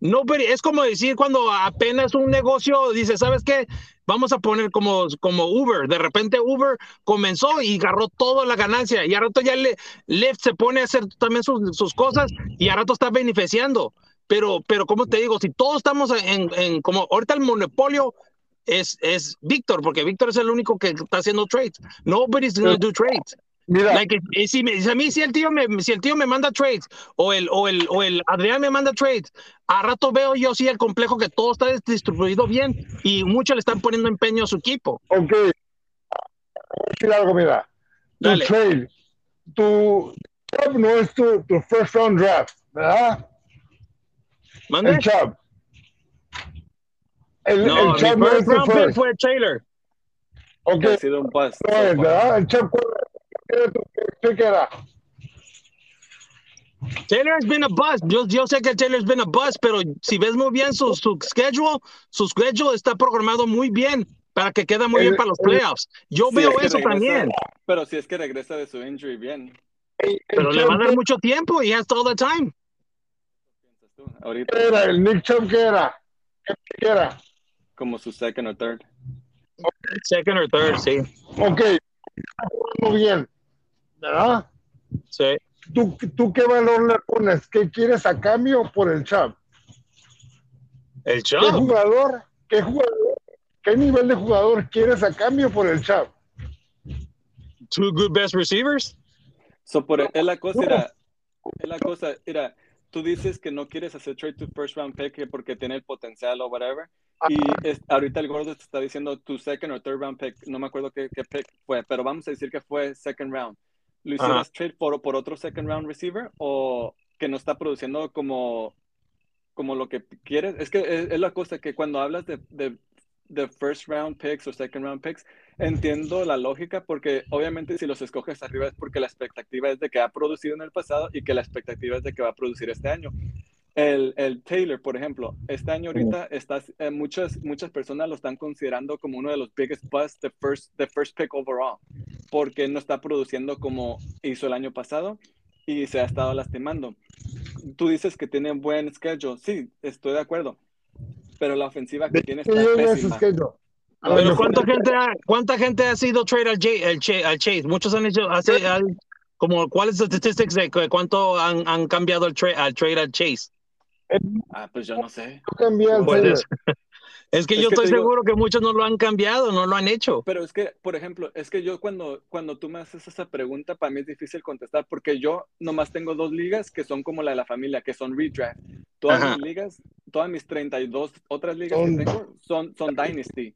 nobody, es como decir cuando apenas un negocio dice, ¿sabes qué? Vamos a poner como, como Uber. De repente Uber comenzó y agarró toda la ganancia y rato ya le, Lyft se pone a hacer también sus, sus cosas y al rato está beneficiando. Pero, pero como te digo, si todos estamos en, en como ahorita el monopolio es, es Víctor, porque Víctor es el único que está haciendo trades. Nobody's going to do trades. Mira, Like, if si, me- si a mí si el tío me si el tío me manda trades o el o el o el Adrián me manda trades, a rato veo yo sí el complejo que todo está distribuido bien y muchos le están poniendo empeño a su equipo. ok. Voy a decir algo, mira. Tu Dale. trade, tu no es tu, tu first round draft, ¿verdad? ¿Mande? El Chubb. El, No, el mi Chubb no es first tu first. fue Taylor. Ok, Ha sido un bust. no es, far. ¿verdad? El Chubb, ¿cuál era tu pick era? Taylor has been a bust. Yo, yo sé que Taylor's been a bust, pero si ves muy bien su, su schedule, su schedule está programado muy bien para que quede muy bien El- para los el- playoffs. Yo Sí, veo es que eso regresa- también, Pero si es que regresa de su injury bien, El, el pero le va a dar mucho tiempo y has all the time. ahorita ¿qué era? ¿El Nick Chubb qué era? ¿Qué era? como su second or third. Second or third, sí. Ok, jugando bien, ¿verdad? sí. ¿Tú, ¿Tú qué valor le pones? ¿Qué quieres a cambio por el Chubb? El ¿Qué Chubb. jugador, qué jugador, qué nivel de jugador quieres a cambio por el Chubb? Two good best receivers. So, por, es la cosa, mira, es la cosa, mira, tú dices que no quieres hacer trade to first round pick que porque tiene el potencial o whatever. Y es- ahorita el gordo te está diciendo tu second or third round pick, no me acuerdo qué, qué pick fue, pero vamos a decir que fue second round. ¿Lo hicieras trade por, por otro second round receiver o que no está produciendo como, como lo que quieres? Es que es, es la cosa que cuando hablas de, de, de first round picks o second round picks, entiendo la lógica porque obviamente si los escoges arriba es porque la expectativa es de que ha producido en el pasado y que la expectativa es de que va a producir este año. El, el Taylor, por ejemplo, este año ahorita estás, eh, muchas, muchas personas lo están considerando como uno de los biggest busts the first, the first pick overall, porque no está produciendo como hizo el año pasado y se ha estado lastimando. Tú dices que tiene buen schedule, sí, estoy de acuerdo, pero la ofensiva que tiene está pésima. A Pero ¿cuánta gente, ha, ¿cuánta gente ha sido trade al, J- al Ch- al Chase? Muchos han hecho, hace, al- como, ¿cuáles statistics de cu- cuánto han, han cambiado el trade al trade al Chase? Ah, pues yo no sé. Pues es, que Es yo que estoy digo- seguro que muchos no lo han cambiado, no lo han hecho. Pero es que, por ejemplo, es que yo cuando, cuando tú me haces esa pregunta, para mí es difícil contestar porque yo nomás tengo dos ligas que son como la de la familia, que son redraft. Todas Ajá. mis ligas, todas mis 32 otras ligas Son- que tengo son, son Dynasty.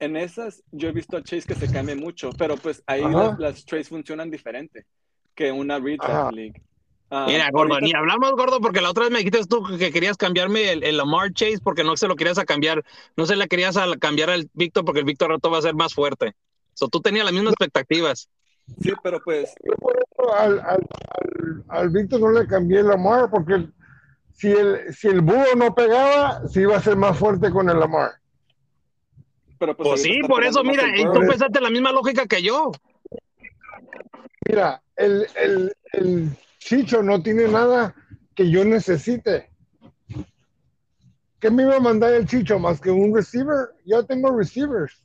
En esas yo he visto a Chase que se cambie mucho, pero pues ahí las, las trades funcionan diferente que una redraft Ajá. league. Ah, Mira, gordo, ahorita- ni hablamos, gordo, porque la otra vez me dijiste tú que querías cambiarme el, el Lamar Chase porque no se lo querías a cambiar, no se le querías a cambiar al Víctor porque el Víctor rato va a ser más fuerte. So, tú tenías las mismas expectativas. Sí, pero pues Yo por eso al, al, al, al Víctor no le cambié el Lamar porque si el, si el búho no pegaba, sí iba a ser más fuerte con el Lamar. pero pues, Pues sí, por eso, mira, y tú pensaste la misma lógica que yo. Mira, el, el, el Chicho no tiene nada que yo necesite. ¿Qué me iba a mandar el Chicho más que un receiver? Ya tengo receivers.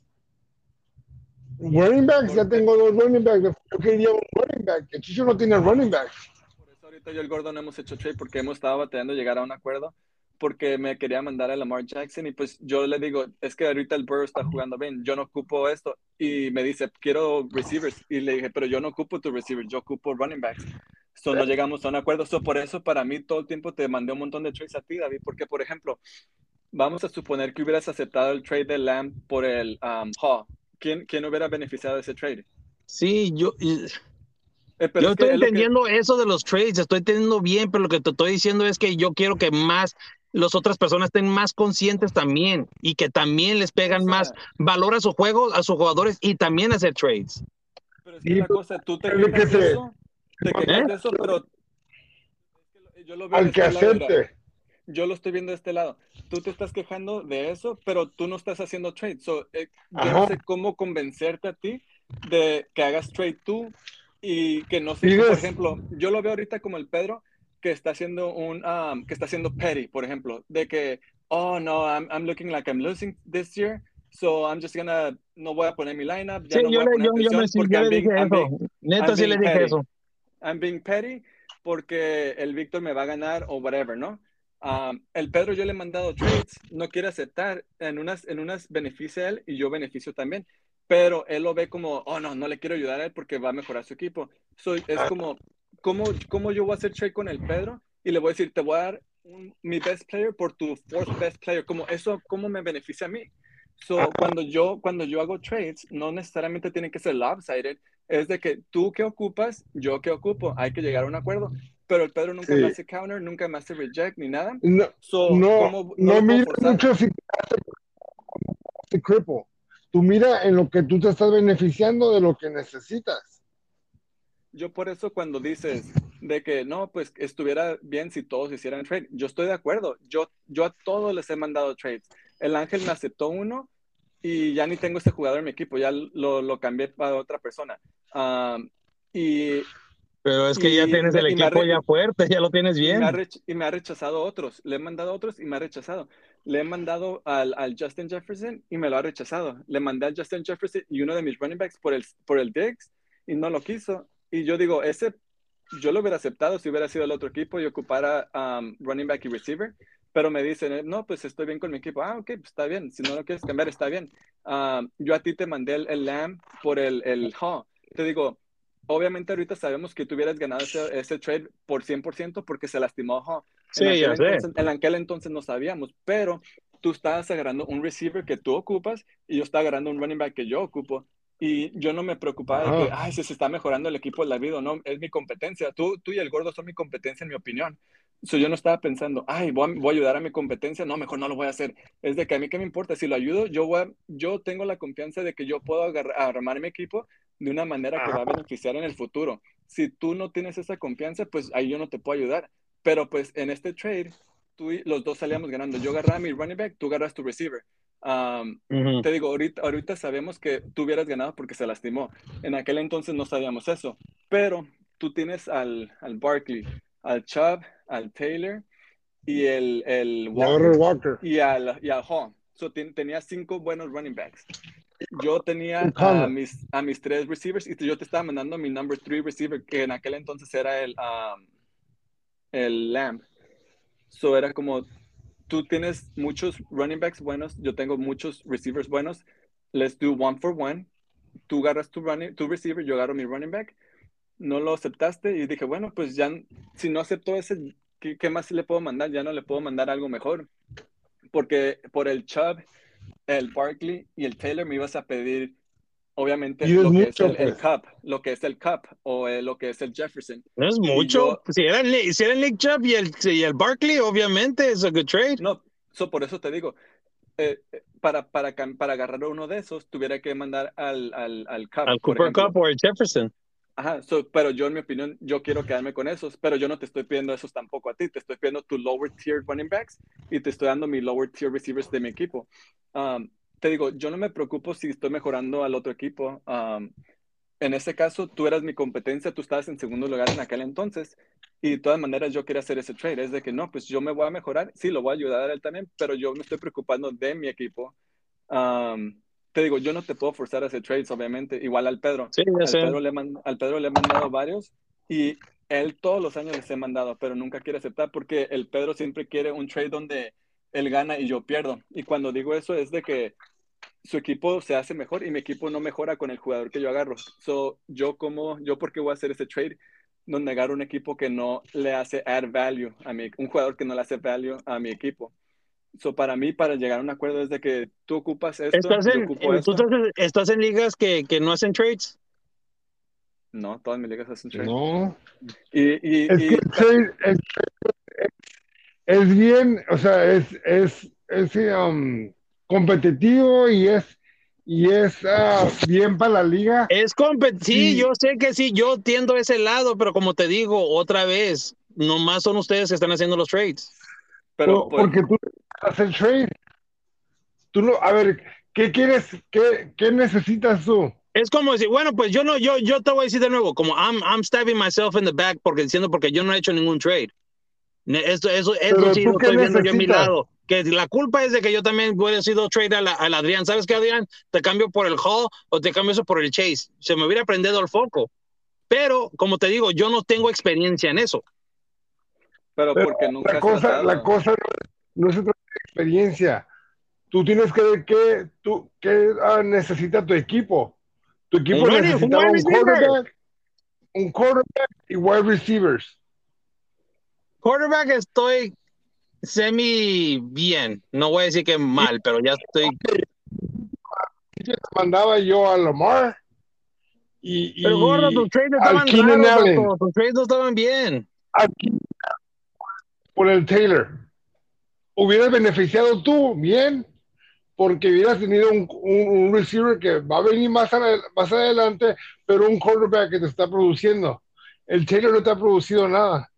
Running backs, ya tengo dos running backs. Yo quería un running back. El Chicho no tiene running backs. Por eso ahorita yo y el Gordo no hemos hecho trade porque hemos estado batallando llegar a un acuerdo porque me quería mandar a Lamar Jackson y pues yo le digo, es que ahorita el Burrow está jugando bien, yo no ocupo esto y me dice, quiero receivers y le dije, pero yo no ocupo tu receiver, yo ocupo running backs. So no llegamos a un acuerdo, so por eso para mí todo el tiempo te mandé un montón de trades a ti, David, porque por ejemplo, vamos a suponer que hubieras aceptado el trade de Lamb por el um, Hall. ¿Quién, ¿Quién hubiera beneficiado de ese trade? Sí, yo, y- Eh, pero yo es estoy es lo que- entendiendo eso de los trades, estoy entendiendo bien, pero lo que te estoy diciendo es que yo quiero que más las otras personas estén más conscientes también y que también les pegan O sea, más valor a su juego, a sus jugadores y también hacer trades. Pero es que la cosa, tú te que eso, te quejas de eso, pero yo lo veo al que este acepte. yo lo estoy viendo de este lado. Tú te estás quejando de eso, pero tú no estás haciendo trade. So, eh, yo no sé cómo convencerte a ti de que hagas trade tú y que no sé, por ejemplo, yo lo veo ahorita como el Pedro que está haciendo un, um, que está haciendo petty, por ejemplo, de que, oh no, I'm, I'm looking like I'm losing this year, so I'm just gonna, no voy a poner mi lineup, ya Sí, no yo voy a le, poner yo, yo me, sí, porque yo I'm le being- dije I'm eso. being- Neta, I'm sí le being dije petty. eso. I'm being petty porque el Víctor me va a ganar o whatever, ¿no? Um, el Pedro yo le he mandado trades, no quiere aceptar, en unas, en unas beneficia él y yo beneficio también, pero él lo ve como, oh no, no le quiero ayudar a él porque va a mejorar su equipo. Soy, es como, ¿cómo, ¿cómo yo voy a hacer trade con el Pedro? Y le voy a decir, te voy a dar un- mi best player por tu fourth best player, como eso, ¿cómo me beneficia a mí? So, cuando yo, cuando yo hago trades, no necesariamente tiene que ser lopsided, es de que tú que ocupas, yo que ocupo, hay que llegar a un acuerdo. Pero el Pedro nunca Sí. me hace counter, nunca me hace reject ni nada. No, So, no, ¿cómo- no, puedo mira mucho si te cripple. Tú mira en lo que tú te estás beneficiando de lo que necesitas. Yo por eso cuando dices de que no, pues estuviera bien si todos hicieran trade, yo estoy de acuerdo. Yo, yo a todos les he mandado trades. El Ángel me aceptó uno y ya ni tengo ese jugador en mi equipo, ya lo, lo cambié para otra persona. Um, y Pero es que ya Y tienes el y equipo ya fuerte, ya lo tienes Y bien. me, ha y me ha rechazado otros. Le he mandado otros y me ha rechazado. Le he mandado al, al Justin Jefferson y me lo ha rechazado. Le mandé al Justin Jefferson y uno de mis running backs por el, por el Diggs y no lo quiso. Y yo digo, ese yo lo hubiera aceptado si hubiera sido el otro equipo y ocupara um, running back y receiver. Pero me dicen, eh, no, pues estoy bien con mi equipo. Ah, ok, pues está bien. Si no lo quieres cambiar, está bien. Um, yo a ti te mandé el, el Lamb por el, el Haw. Te digo, obviamente ahorita sabemos que tú hubieras ganado ese, ese trade por 100% porque se lastimó Haw. Sí, en, ya sé. entonces, en aquel entonces no sabíamos, pero tú estabas agarrando un receiver que tú ocupas y yo estaba agarrando un running back que yo ocupo. Y yo no me preocupaba de que, ay, si se está mejorando el equipo de la vida o no, es mi competencia. Tú, tú y el gordo son mi competencia, en mi opinión. So, yo no estaba pensando, ay, voy a, voy a ayudar a mi competencia. No, mejor no lo voy a hacer. Es de que a mí qué me importa. Si lo ayudo, yo, voy a- yo tengo la confianza de que yo puedo agarrar, armar mi equipo de una manera que va a beneficiar en el futuro. Si tú no tienes esa confianza, pues ahí yo no te puedo ayudar. Pero pues en este trade, tú y los dos salíamos ganando. Yo agarraba mi running back, tú agarras tu receiver. Um, Ujú. te digo, ahorita, ahorita sabemos que tú hubieras ganado porque se lastimó. En aquel entonces no sabíamos eso. Pero tú tienes al, al Barkley, al Chubb, al Taylor y el, el Walker y al, y al Hall. So, ten- tenía cinco buenos running backs. Yo tenía a mis, a mis tres receivers y yo te estaba mandando mi number three receiver, que en aquel entonces era el, um, el Lamb. So era como, tú tienes muchos running backs buenos, yo tengo muchos receivers buenos. Let's do one for one. Tú agarras tu, running, tu receiver, yo agarro mi running back. No lo aceptaste y dije, bueno, pues ya, si no aceptó ese, ¿qué, qué más le puedo mandar? Ya no le puedo mandar algo mejor. Porque por el Chubb, el Barkley y el Taylor me ibas a pedir, obviamente, Y lo que mucho, es el, el pues. Cup, lo que es el Cup o eh, lo que es el Jefferson. No es mucho. yo- Si era, el, Nick- si era el Nick Chubb y el, y el Barkley, obviamente es a good trade. No, so por eso te digo, eh, para, para, para agarrar uno de esos, tuviera que mandar al, al, al Cup. Al por Cooper ejemplo. Cup o el Jefferson. Ajá, so, pero yo en mi opinión, yo quiero quedarme con esos, pero yo no te estoy pidiendo esos tampoco a ti, te estoy pidiendo tu lower tier running backs y te estoy dando mi lower tier receivers de mi equipo. Um, te digo, yo no me preocupo si estoy mejorando al otro equipo. Um, en ese caso, tú eras mi competencia, tú estabas en segundo lugar en aquel entonces y de todas maneras yo quería hacer ese trade. Es de que no, pues yo me voy a mejorar, sí, lo voy a ayudar a él también, pero yo me estoy preocupando de mi equipo. Um, te digo, yo no te puedo forzar a hacer trades, obviamente, igual al Pedro. Sí, ya Al sé. Pedro, le man- al Pedro le he mandado varios y él todos los años les he mandado, pero nunca quiere aceptar porque el Pedro siempre quiere un trade donde él gana y yo pierdo. Y cuando digo eso es de que su equipo se hace mejor y mi equipo no mejora con el jugador que yo agarro. So, yo como, yo porque voy a hacer ese trade donde agarro un equipo que no le hace add value a mi, un jugador que no le hace value a mi equipo. So, para mí, para llegar a un acuerdo es de que tú ocupas esto, ¿Estás yo en, ocupo en- tú esto. estás, estás en ligas que, que no hacen trades? No, todas mis ligas hacen trade. No. Y, y, Es y- que trade- es, es bien, o sea, es, es, es um, competitivo y es, y es ah, bien para la liga. Es compet sí, Sí. yo sé que sí, yo tiendo ese lado, pero como te digo, otra vez, nomás son ustedes que están haciendo los trades. Pero pues, porque tú haces trade. Tú no, a ver, ¿qué quieres? ¿Qué, qué necesitas tú? Es como decir, bueno, pues yo no, yo, yo te voy a decir de nuevo, como I'm, I'm stabbing myself in the back porque diciendo porque yo no he hecho ningún trade. Esto, eso, eso sí lo estoy viendo yo a mi lado. Que la culpa es de que yo también hubiera sido trade al, al Adrián. ¿Sabes qué, Adrián? Te cambio por el Hall o te cambio eso por el Chase. Se me hubiera prendido el foco. Pero, como te digo, yo no tengo experiencia en eso. Pero Pero porque nunca la cosa, tratado. la cosa no, no se trata de experiencia. Tú tienes que ver qué, tú, qué ah, necesita tu equipo. Tu equipo Un running- un un quarterback, un quarterback y wide receivers. Quarterback estoy semi bien. No voy a decir que mal, pero ya estoy. Mandaba yo a Lamar y, y Pero gordo, tus trades al estaban raros, tus trades no estaban bien. aquí por el Taylor. Hubieras beneficiado tú, bien, porque hubieras tenido un, un- un receiver que va a venir más, más adelante, pero un quarterback que te está produciendo. El Taylor no te ha producido nada.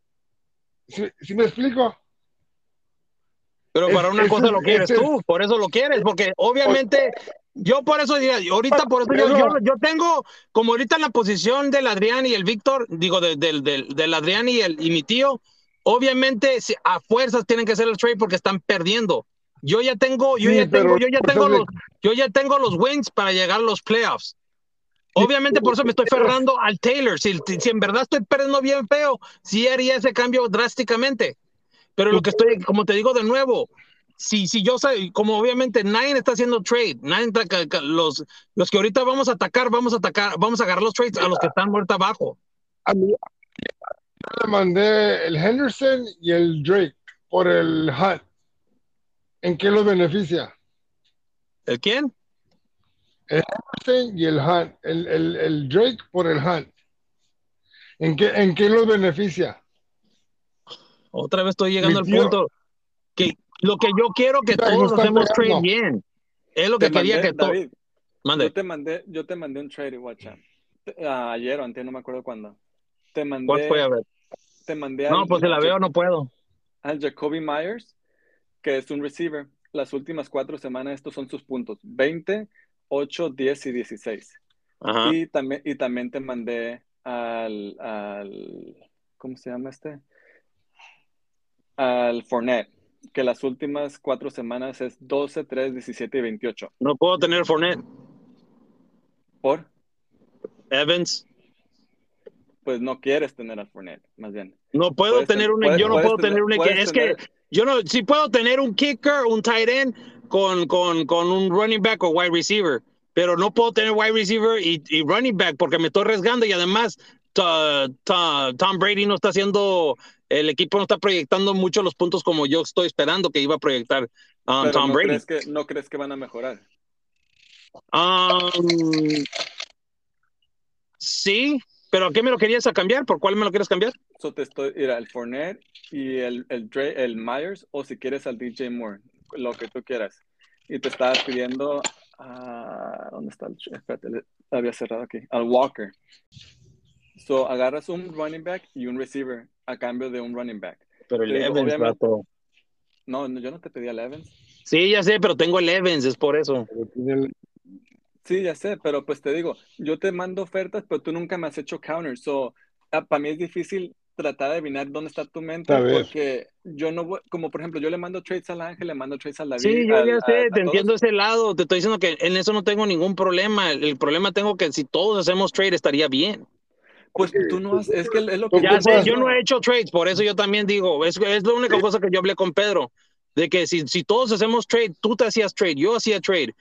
¿Sí, sí me explico? Pero Es- para una cosa es- lo quieres es- tú, por eso lo quieres, porque obviamente yo por eso diría, ahorita por eso yo, yo, yo tengo, como ahorita en la posición del Adrián y el Víctor, digo, de- del, del, del Adrián y, el, y mi tío, obviamente si- a fuerzas tienen que hacer el trade porque están perdiendo. Yo ya tengo, yo Sí, ya tengo, yo ya tengo los, yo ya tengo los wins para llegar a los playoffs. Obviamente por eso me estoy ferrando al Taylor. Si, si en verdad estoy perdiendo bien feo, sí haría ese cambio drásticamente. Pero lo que estoy, como te digo de nuevo, si, si yo soy, como obviamente nadie está haciendo trade, nadie está, los, los que ahorita vamos a atacar, vamos a atacar, vamos a agarrar los trades a los que están muertos abajo. A mí le mandé el Henderson y el Drake por el Hunt. ¿En qué los beneficia? ¿El quién? Henderson y el Hunt. El, el, el Drake por el Hunt. ¿En qué, ¿En qué los beneficia? Otra vez estoy llegando al punto que lo que yo quiero que todos hacemos trade bien. Es lo Te que quería mandé, que todos. Yo te mandé, yo te mandé un trade, WhatsApp. Ah, ayer o antes, no me acuerdo cuándo. Te mandé, ¿Cuál fue? A ver. te mandé No, al- pues si la veo no puedo. al Jacoby Myers, que es un receiver. Las últimas cuatro semanas, estos son sus puntos: 20, 8, 10 y 16. Ajá. Y también, y también te mandé al, al, ¿cómo se llama este? Al Fournette, que las últimas cuatro semanas es 12, 3, 17 y 28. No puedo tener Fournette. ¿Por? Evans. Pues no quieres tener al Fournette, más bien. No puedo Puedes tener ten- un, puedes- yo no puedo tener tener- un es tener- que yo no, sí puedo tener un kicker, un tight end con, con, con un running back o wide receiver, pero no puedo tener wide receiver y, y running back porque me estoy arriesgando y además Tom Brady no está haciendo, el equipo no está proyectando mucho los puntos como yo estoy esperando que iba a proyectar um, Tom no Brady. crees que, no crees que van a mejorar. Um, sí, pero ¿a qué me lo querías a cambiar? ¿Por cuál me lo quieres cambiar? So te estoy, mira, el Fournette y el, el, Dre- el Myers, o si quieres al DJ Moore, lo que tú quieras. Y te estaba pidiendo, ah, ¿dónde está el? Espérate, le- había cerrado aquí, al Walker. So agarras un running back y un receiver a cambio de un running back. Pero el Evans, vato. No, no, yo no te pedí al Evans. Sí, ya sé, pero tengo el Evans, es por eso. Sí, ya sé, pero pues te digo, yo te mando ofertas, pero tú nunca me has hecho counter. So, para mí es difícil tratar de adivinar dónde está tu mente, porque yo no voy, como por ejemplo, yo le mando trades al Ángel, le mando trades al David. Sí, yo ya a- sé, a te todos. entiendo ese lado. Te estoy diciendo que en eso no tengo ningún problema. El, el problema tengo que si todos hacemos trade estaría bien. Pues tú no has, es que es lo que Tú Ya sé, yo no he hecho trades, por eso yo también digo, es, es la única cosa que yo hablé con Pedro, de que si, si todos hacemos trade, tú te hacías trade, yo hacía trade.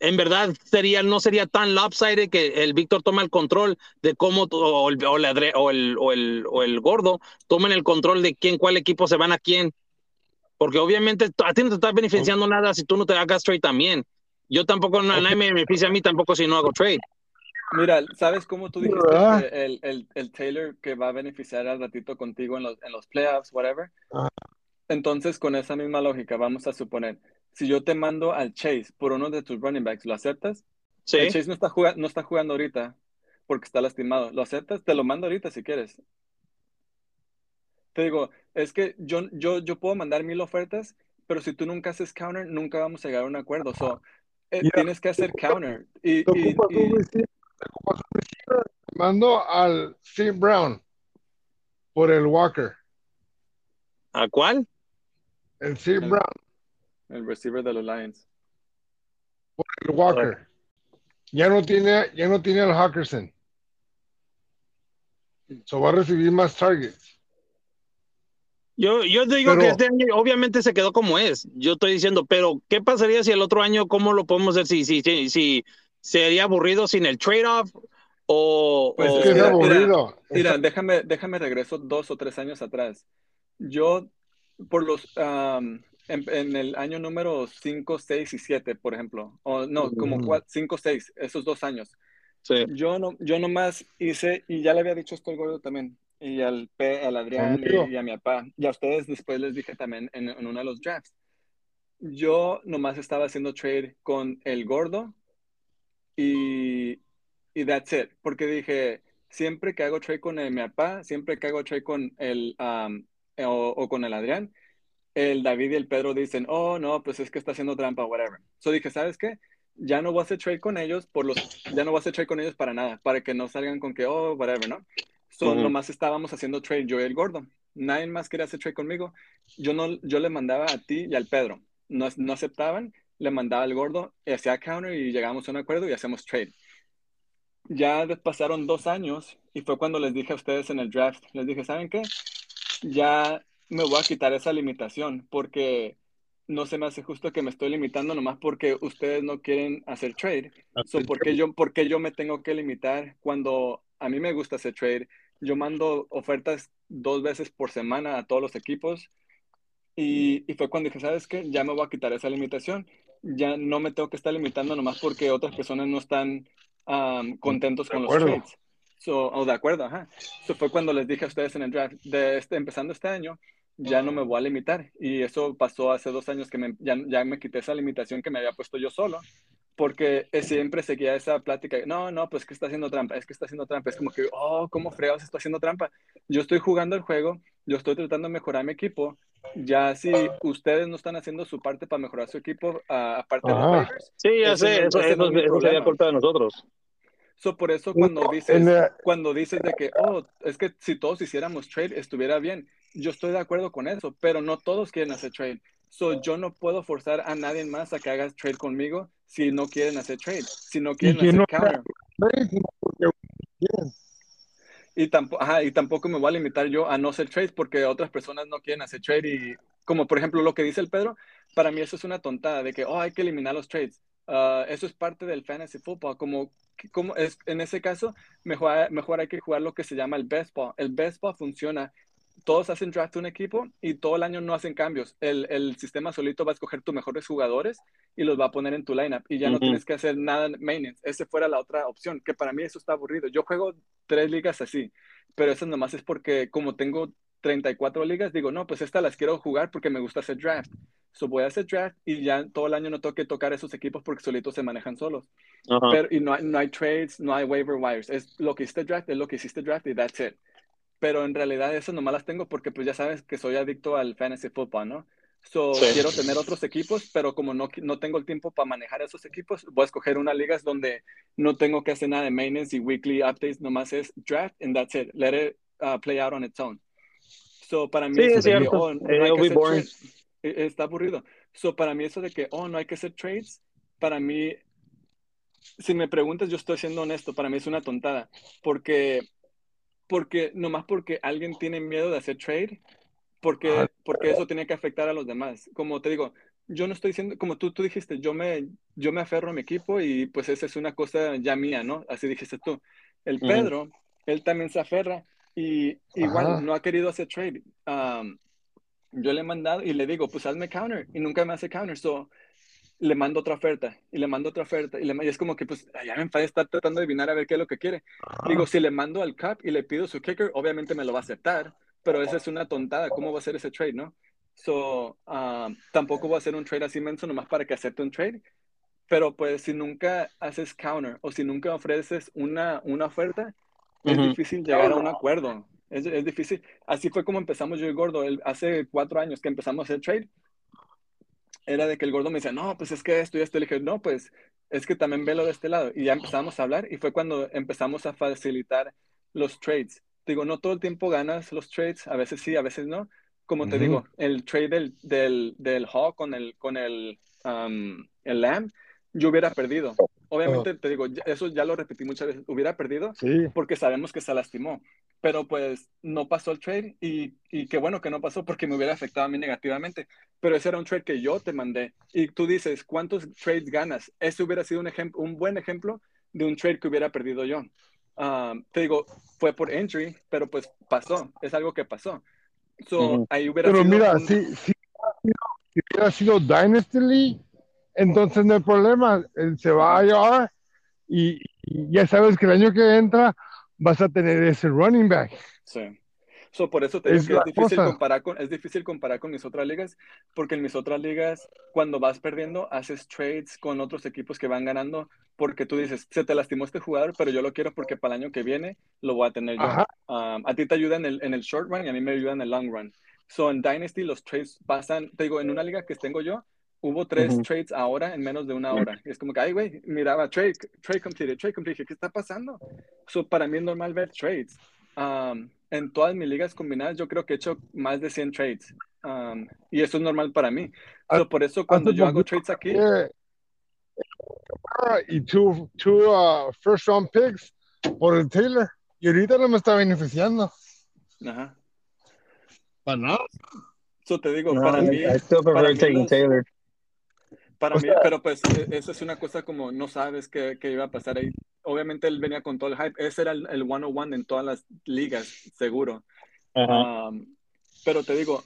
En verdad sería, no sería tan lopsided que el Víctor toma el control de cómo, o el, o el, o el, o el, o el gordo tomen el control de quién, cuál equipo se van a quién. Porque obviamente a ti no te está beneficiando nada si tú no te hagas trade también. Yo tampoco, na- nadie me beneficia a mí tampoco si no hago trade. Mira, ¿sabes cómo tú dijiste que el, el, el Taylor que va a beneficiar al ratito contigo en los, en los playoffs, whatever? Ajá. Entonces, con esa misma lógica, vamos a suponer, si yo te mando al Chase por uno de tus running backs, ¿lo aceptas? Sí. El Chase no está, jugando, no está jugando ahorita porque está lastimado. ¿Lo aceptas? Te lo mando ahorita si quieres. Te digo, es que yo, yo, yo puedo mandar mil ofertas, pero si tú nunca haces counter, nunca vamos a llegar a un acuerdo. So, eh, tienes que hacer counter. Y, Te y- ocupas y- un receiver, te ocupas un receiver, te mando al Steve Brown por el Walker. ¿A cuál? El Steve Brown el receiver de los Lions. por el Walker. Ya no tiene, ya no tiene al Hawkinson. So va a recibir más targets. Yo, yo digo Pero- que este año obviamente se quedó como es. Yo estoy diciendo, pero ¿qué pasaría si el otro año, cómo lo podemos hacer? Si, si, si, si sería aburrido sin el trade-off o... Pues o- Es que es mira, aburrido. Mira, déjame, déjame regreso dos o tres años atrás. Yo, por los, am, en, en el año número 5, 6 y 7, por ejemplo, o no, como Ujú. 5, 6, esos dos años, sí. yo no, yo nomás hice, y ya le había dicho esto al gordo también, y al, Pe- al Adrián y, y a mi papá, y a ustedes después les dije también en, en uno de los drafts. Yo nomás estaba haciendo trade con el gordo y, y that's it, porque dije, siempre que hago trade con el, mi papá, siempre que hago trade con el, um, o, o con el Adrián, el David y el Pedro dicen, oh, no, pues es que está haciendo trampa, whatever. So dije, ¿sabes qué? Ya no voy a hacer trade con ellos por los, ya no voy a hacer trade con ellos para nada, para que no salgan con que, oh, whatever, ¿no? So, Ujú. nomás estábamos haciendo trade yo y el gordo. Nadie más quería hacer trade conmigo. Yo no, yo le mandaba a ti y al Pedro. No, no aceptaban, le mandaba al gordo, hacía counter y llegamos a un acuerdo y hacemos trade. Ya pasaron dos años y fue cuando les dije a ustedes en el draft, les dije, ¿saben qué? Ya me voy a quitar esa limitación porque no se me hace justo que me estoy limitando nomás porque ustedes no quieren hacer trade. So, ¿por, qué yo, por qué yo me tengo que limitar cuando a mí me gusta hacer trade? Yo mando ofertas dos veces por semana a todos los equipos y, y fue cuando dije, ¿sabes qué? Ya me voy a quitar esa limitación. Ya no me tengo que estar limitando nomás porque otras personas no están um, contentos De con los trades. So, o de acuerdo, ajá. Eso fue cuando les dije a ustedes en el draft, de este, empezando este año, ya no me voy a limitar. Y eso pasó hace dos años que me- ya, ya me quité esa limitación que me había puesto yo solo, porque siempre seguía esa plática, no, no, pues que está haciendo trampa, es que está haciendo trampa. Es como que, oh, ¿cómo fregados está haciendo trampa? Yo estoy jugando el juego, yo estoy tratando de mejorar mi equipo. Ya si ustedes no están haciendo su parte para mejorar su equipo, ah, aparte de los waivers, Sí, ya sé, eso, no es eso sería culpa de nosotros. So, por eso cuando No, dices, la- cuando dices de que, oh, es que si todos hiciéramos trade estuviera bien, yo estoy de acuerdo con eso, pero no todos quieren hacer trade. So, yo no puedo forzar a nadie más a que haga trade conmigo si no quieren hacer trade, si no quieren hacer no- counter. Y, tampoco, ajá, y tampoco me voy a limitar yo a no hacer trades porque otras personas no quieren hacer trade y como por ejemplo lo que dice el Pedro, para mí eso es una tontada de que, oh, hay que eliminar los trades. Ah, eso es parte del fantasy football, como, como es, en ese caso, mejor, mejor hay que jugar lo que se llama el best ball. El best ball funciona, todos hacen draft un equipo y todo el año no hacen cambios. El, el sistema solito va a escoger tus mejores jugadores y los va a poner en tu lineup y ya no tienes que hacer nada maintenance. Ese fuera la otra opción, que para mí eso está aburrido. Yo juego tres ligas así, pero eso nomás es porque como tengo 34 ligas, digo, no, pues estas las quiero jugar porque me gusta hacer draft. So voy a hacer draft y ya todo el año no tengo que tocar esos equipos porque solitos se manejan solos. Ajá. Pero, y no hay, no hay trades, no hay waiver wires. Es lo que hiciste draft, es lo que hiciste draft y that's it. Pero en realidad eso nomás las tengo porque pues ya sabes que soy adicto al fantasy football, ¿no? So, Sí. quiero tener otros equipos, pero como no, no tengo el tiempo para manejar esos equipos, voy a escoger una ligas donde no tengo que hacer nada de maintenance y weekly updates, nomás es draft and that's it. Let it uh, play out on its own. So, para mí Sí, es cierto. oh, no it'll be boring. trade- está aburrido. So, para mí eso de que, oh, no hay que hacer trades, para mí, si me preguntas, yo estoy siendo honesto, para mí es una tontada, porque, porque nomás porque alguien tiene miedo de hacer trade, porque, porque eso tiene que afectar a los demás. Como te digo, yo no estoy diciendo, como tú, tú dijiste, yo me, yo me aferro a mi equipo y pues esa es una cosa ya mía, ¿no? Así dijiste tú. El Ujú. Pedro, él también se aferra y igual Ajá. no ha querido hacer trade. Um, yo le he mandado y le digo, pues hazme counter y nunca me hace counter. So, le mando otra oferta y le mando otra oferta y, le, y es como que pues ya me enfadé estar tratando de adivinar a ver qué es lo que quiere. Digo, si le mando al cap y le pido su kicker, obviamente me lo va a aceptar, pero esa es una tontada. ¿Cómo va a ser ese trade, no? So, um, tampoco voy a hacer un trade así menso nomás para que acepte un trade. pero pues si nunca haces counter o si nunca ofreces una, una oferta, es Ujú. difícil llegar a un acuerdo. Es, es difícil. Así fue como empezamos yo y el gordo. El- hace cuatro años que empezamos a hacer trade, era de que el gordo me decía, no, pues es que esto y esto. Le dije, no, pues es que también velo de este lado. Y ya empezamos a hablar y fue cuando empezamos a facilitar los trades. Digo, no todo el tiempo ganas los trades, a veces sí, a veces no. Como te Ujú. digo, el trade del, del, del Hawk con el, con el, um, el Lamb, yo hubiera perdido. Obviamente, te digo, eso ya lo repetí muchas veces, hubiera perdido Sí. porque sabemos que se lastimó. Pero pues no pasó el trade y, y qué bueno que no pasó porque me hubiera afectado a mí negativamente. Pero ese era un trade que yo te mandé. Y tú dices, ¿cuántos trades ganas? Ese hubiera sido un, un buen ejemplo de un trade que hubiera perdido yo. Um, te digo, fue por injury, pero pues pasó. Es algo que pasó. So, Ujú. ahí hubiera Pero sido mira, un- si, si, si hubiera sido Dynasty League, entonces no hay problema. Él se va a IR y, y ya sabes que el año que entra vas a tener ese running back. Sí. So, por eso te digo Es que es difícil cosa. comparar con, es difícil comparar con mis otras ligas, porque en mis otras ligas, cuando vas perdiendo, haces trades con otros equipos que van ganando, porque tú dices, se te lastimó este jugador, pero yo lo quiero porque para el año que viene lo voy a tener yo. Um, a ti te ayuda en el, en el short run y a mí me ayuda en el long run. So, en Dynasty los trades pasan, te digo, en una liga que tengo yo, hubo tres trades ahora en menos de una hora. Y es como que, ay, güey, miraba, trade, trade completed, trade completed, ¿qué está pasando? So, para mí es normal ver trades. Um, en todas mis ligas combinadas, yo creo que he hecho más de 100 trades. Um, y eso es normal para mí. So, por eso cuando yo hago trades aquí, Eh, y two, two uh, first round picks por el Taylor. Y ahorita no me está beneficiando. ajá. Para nada. So, te digo, No, para I- mí, I still prefer taking los- Taylor. Para O mí, sea- pero pues e- eso es una cosa como no sabes qué, qué iba a pasar ahí. Obviamente él venía con todo el hype. Ese era el, el one-on-one en todas las ligas, seguro. Um, pero te digo,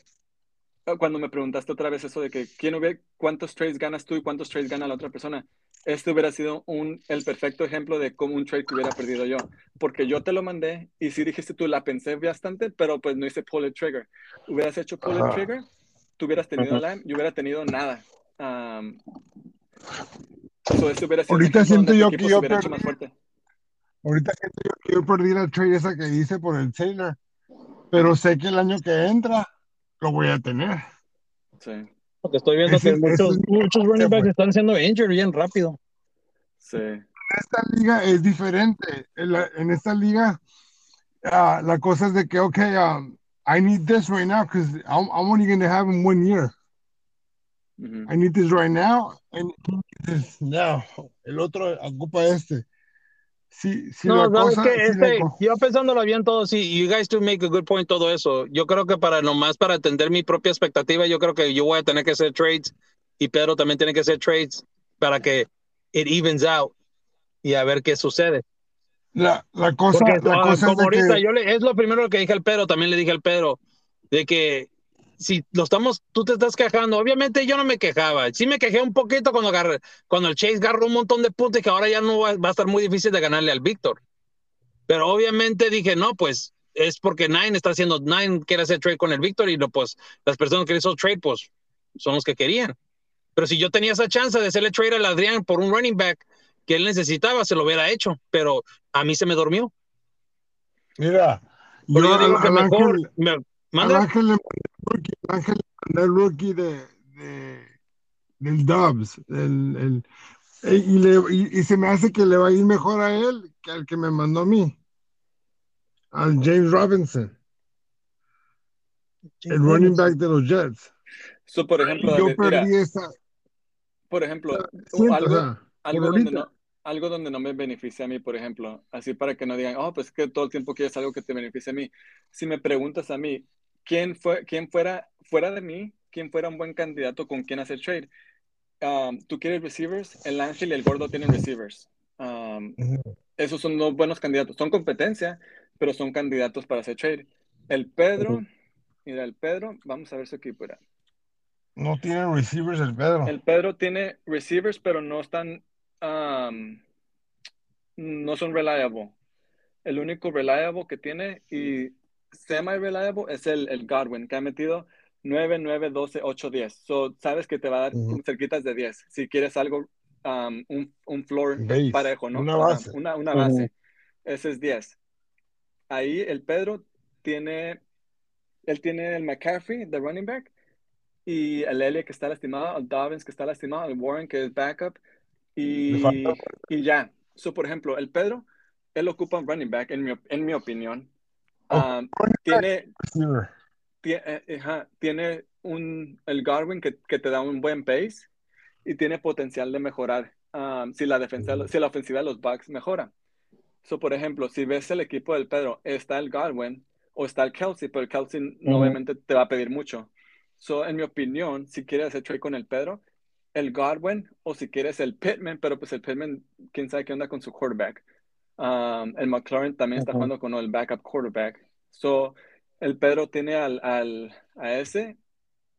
cuando me preguntaste otra vez eso de que quién hubiera, cuántos trades ganas tú y cuántos trades gana la otra persona, este hubiera sido un, el perfecto ejemplo de cómo un trade que hubiera perdido yo. Porque yo te lo mandé y sí dijiste tú, la pensé bastante, pero pues no hice pull it trigger. Hubieras hecho pull it trigger, tú hubieras tenido Ajá. Lamb y hubiera tenido nada. Um, so Ahorita siento yo que yo perdí. más fuerte. Ahorita siento yo que yo perdí la trade esa que hice por el Taylor. Pero sé que el año que entra lo voy a tener. Sí, Porque estoy viendo Ese- que muchos, es muchos running backs están siendo injured bien rápido. sí. esta liga es diferente. En, la- en esta liga, ah, la cosa es de que, ok, um, I need this right now because I'm, I'm only going to have him one year. Ujú. I need this right now and he needs this now. El otro ocupa este. Si, si No, la sabes cosa, que si este, yo pensándolo bien todo, sí, you guys do make a good point todo eso. Yo creo que para nomás para atender mi propia expectativa, yo creo que yo voy a tener que hacer trades y Pedro también tiene que hacer trades para que it evens out y a ver qué sucede. la, la cosa, Porque la ah, cosa es como de ahorita, que, yo le, es lo primero que dije al Pedro, también le dije al Pedro, de que si lo estamos, tú te estás quejando, obviamente yo no me quejaba, sí me quejé un poquito cuando, agarré, cuando el Chase agarró un montón de puntos y que ahora ya no va, va a estar muy difícil de ganarle al Víctor. Pero obviamente dije, no, pues es porque Nine está haciendo, Nine quiere hacer trade con el Víctor y no, pues las personas que hizo trade, pues son los que querían. Pero si yo tenía esa chance de hacerle trade al Adrián por un running back que él necesitaba, se lo hubiera hecho, pero a mí se me durmió. mira, yo, yo digo que mejor. me- ¿Manda? Ángel le mandé rookie, de, de, del Dubs, el, el, e- y, le, y, y se me hace que le va a ir mejor a él que al que me mandó a mí, al James Robinson, el running back de los Jets. So, por ejemplo, yo David, mira, perdí esa, por ejemplo, siento, algo, o sea, algo por donde no, algo donde no me beneficia a mí, por ejemplo, así para que no digan, oh, pues que todo el tiempo quieres algo que te beneficie a mí. Si me preguntas a mí, ¿quién fue, quién fuera, fuera de mí, quién fuera un buen candidato con quién hacer trade? Um, ¿Tú quieres receivers? El Ángel y el Gordo tienen receivers. Um, esos son dos buenos candidatos. Son competencia, pero son candidatos para hacer trade. El Pedro, mira, el Pedro, vamos a ver su equipo. Mira. No tiene receivers el Pedro. El Pedro tiene receivers, pero no están, um, no son reliable. El único reliable que tiene y semi-reliable es el, el Godwin, que ha metido 9, 9, 12, 8, 10. So, sabes que te va a dar Ujú. cerquitas de 10. Si quieres algo um, un, un floor Base, parejo, ¿no? una base. una, una base. Ese es 10. Ahí el Pedro tiene, él tiene el McCaffrey de running back y el Elliott que está lastimado, el Dobbins que está lastimado, el Warren que es backup y, y ya. So, por ejemplo, el Pedro, él ocupa un running back, en mi, en mi opinión. Um, tiene, Receiver. tie- eh, ajá, tiene un, el Garwin que, que te da un buen pace y tiene potencial de mejorar um, si, la defensa, si la ofensiva de los Bucks mejora. So, por ejemplo, si ves el equipo del Pedro, está el Godwin o está el Kelsey, pero el Kelsey no, Ujú. obviamente te va a pedir mucho. So, en mi opinión, si quieres hacer trade con el Pedro, el Godwin o si quieres el Pittman, pero pues el Pittman, quién sabe qué onda con su quarterback. Um, el McLaren también está jugando con el backup quarterback. So, el Pedro tiene al, al, a ese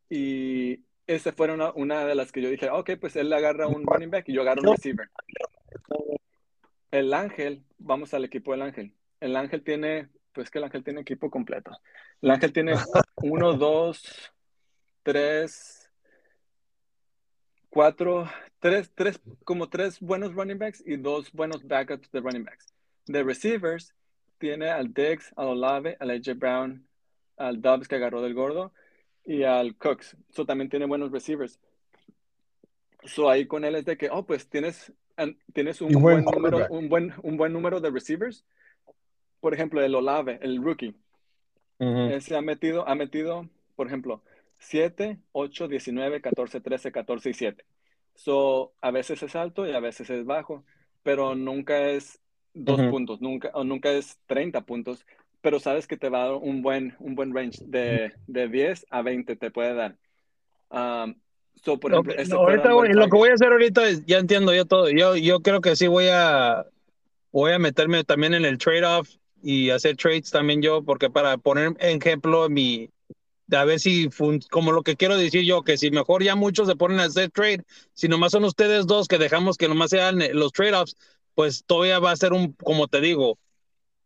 y esa fue una, una de las que yo dije, ok, pues él agarra un running back y yo agarro un receiver. El Ángel, vamos al equipo del Ángel. El Ángel tiene, pues que el Ángel tiene equipo completo. El Ángel tiene uno, dos, tres, cuatro, tres, tres, como tres buenos running backs y dos buenos backups de running backs. De receivers, tiene al Diggs, al Olave, al AJ Brown, al Dobbs que agarró del gordo y al Cooks. So también tiene buenos receivers. So ahí con él es de que, oh, pues tienes, tienes un buen buen número, un buen, un buen número de receivers. Por ejemplo, el Olave, el rookie. Ujú. Ese ha metido, ha metido, por ejemplo, 7, 8, 19, 14, 13, 14 y 7. So, a veces es alto y a veces es bajo, pero nunca es dos Ujú. puntos, nunca, o nunca es 30 puntos, pero sabes que te va a dar un buen, un buen range de, de 10 a 20 te puede dar. Um, so, por ejemplo, no, ahorita voy- lo que voy a hacer ahorita es, ya entiendo yo todo. Yo, yo creo que sí voy a, voy a meterme también en el trade-off y hacer trades también yo, porque para poner ejemplo mi, a ver si, como lo que quiero decir yo, que si mejor ya muchos se ponen a hacer trade, si nomás son ustedes dos que dejamos que nomás sean eh, los trade-offs, pues todavía va a ser un, como te digo,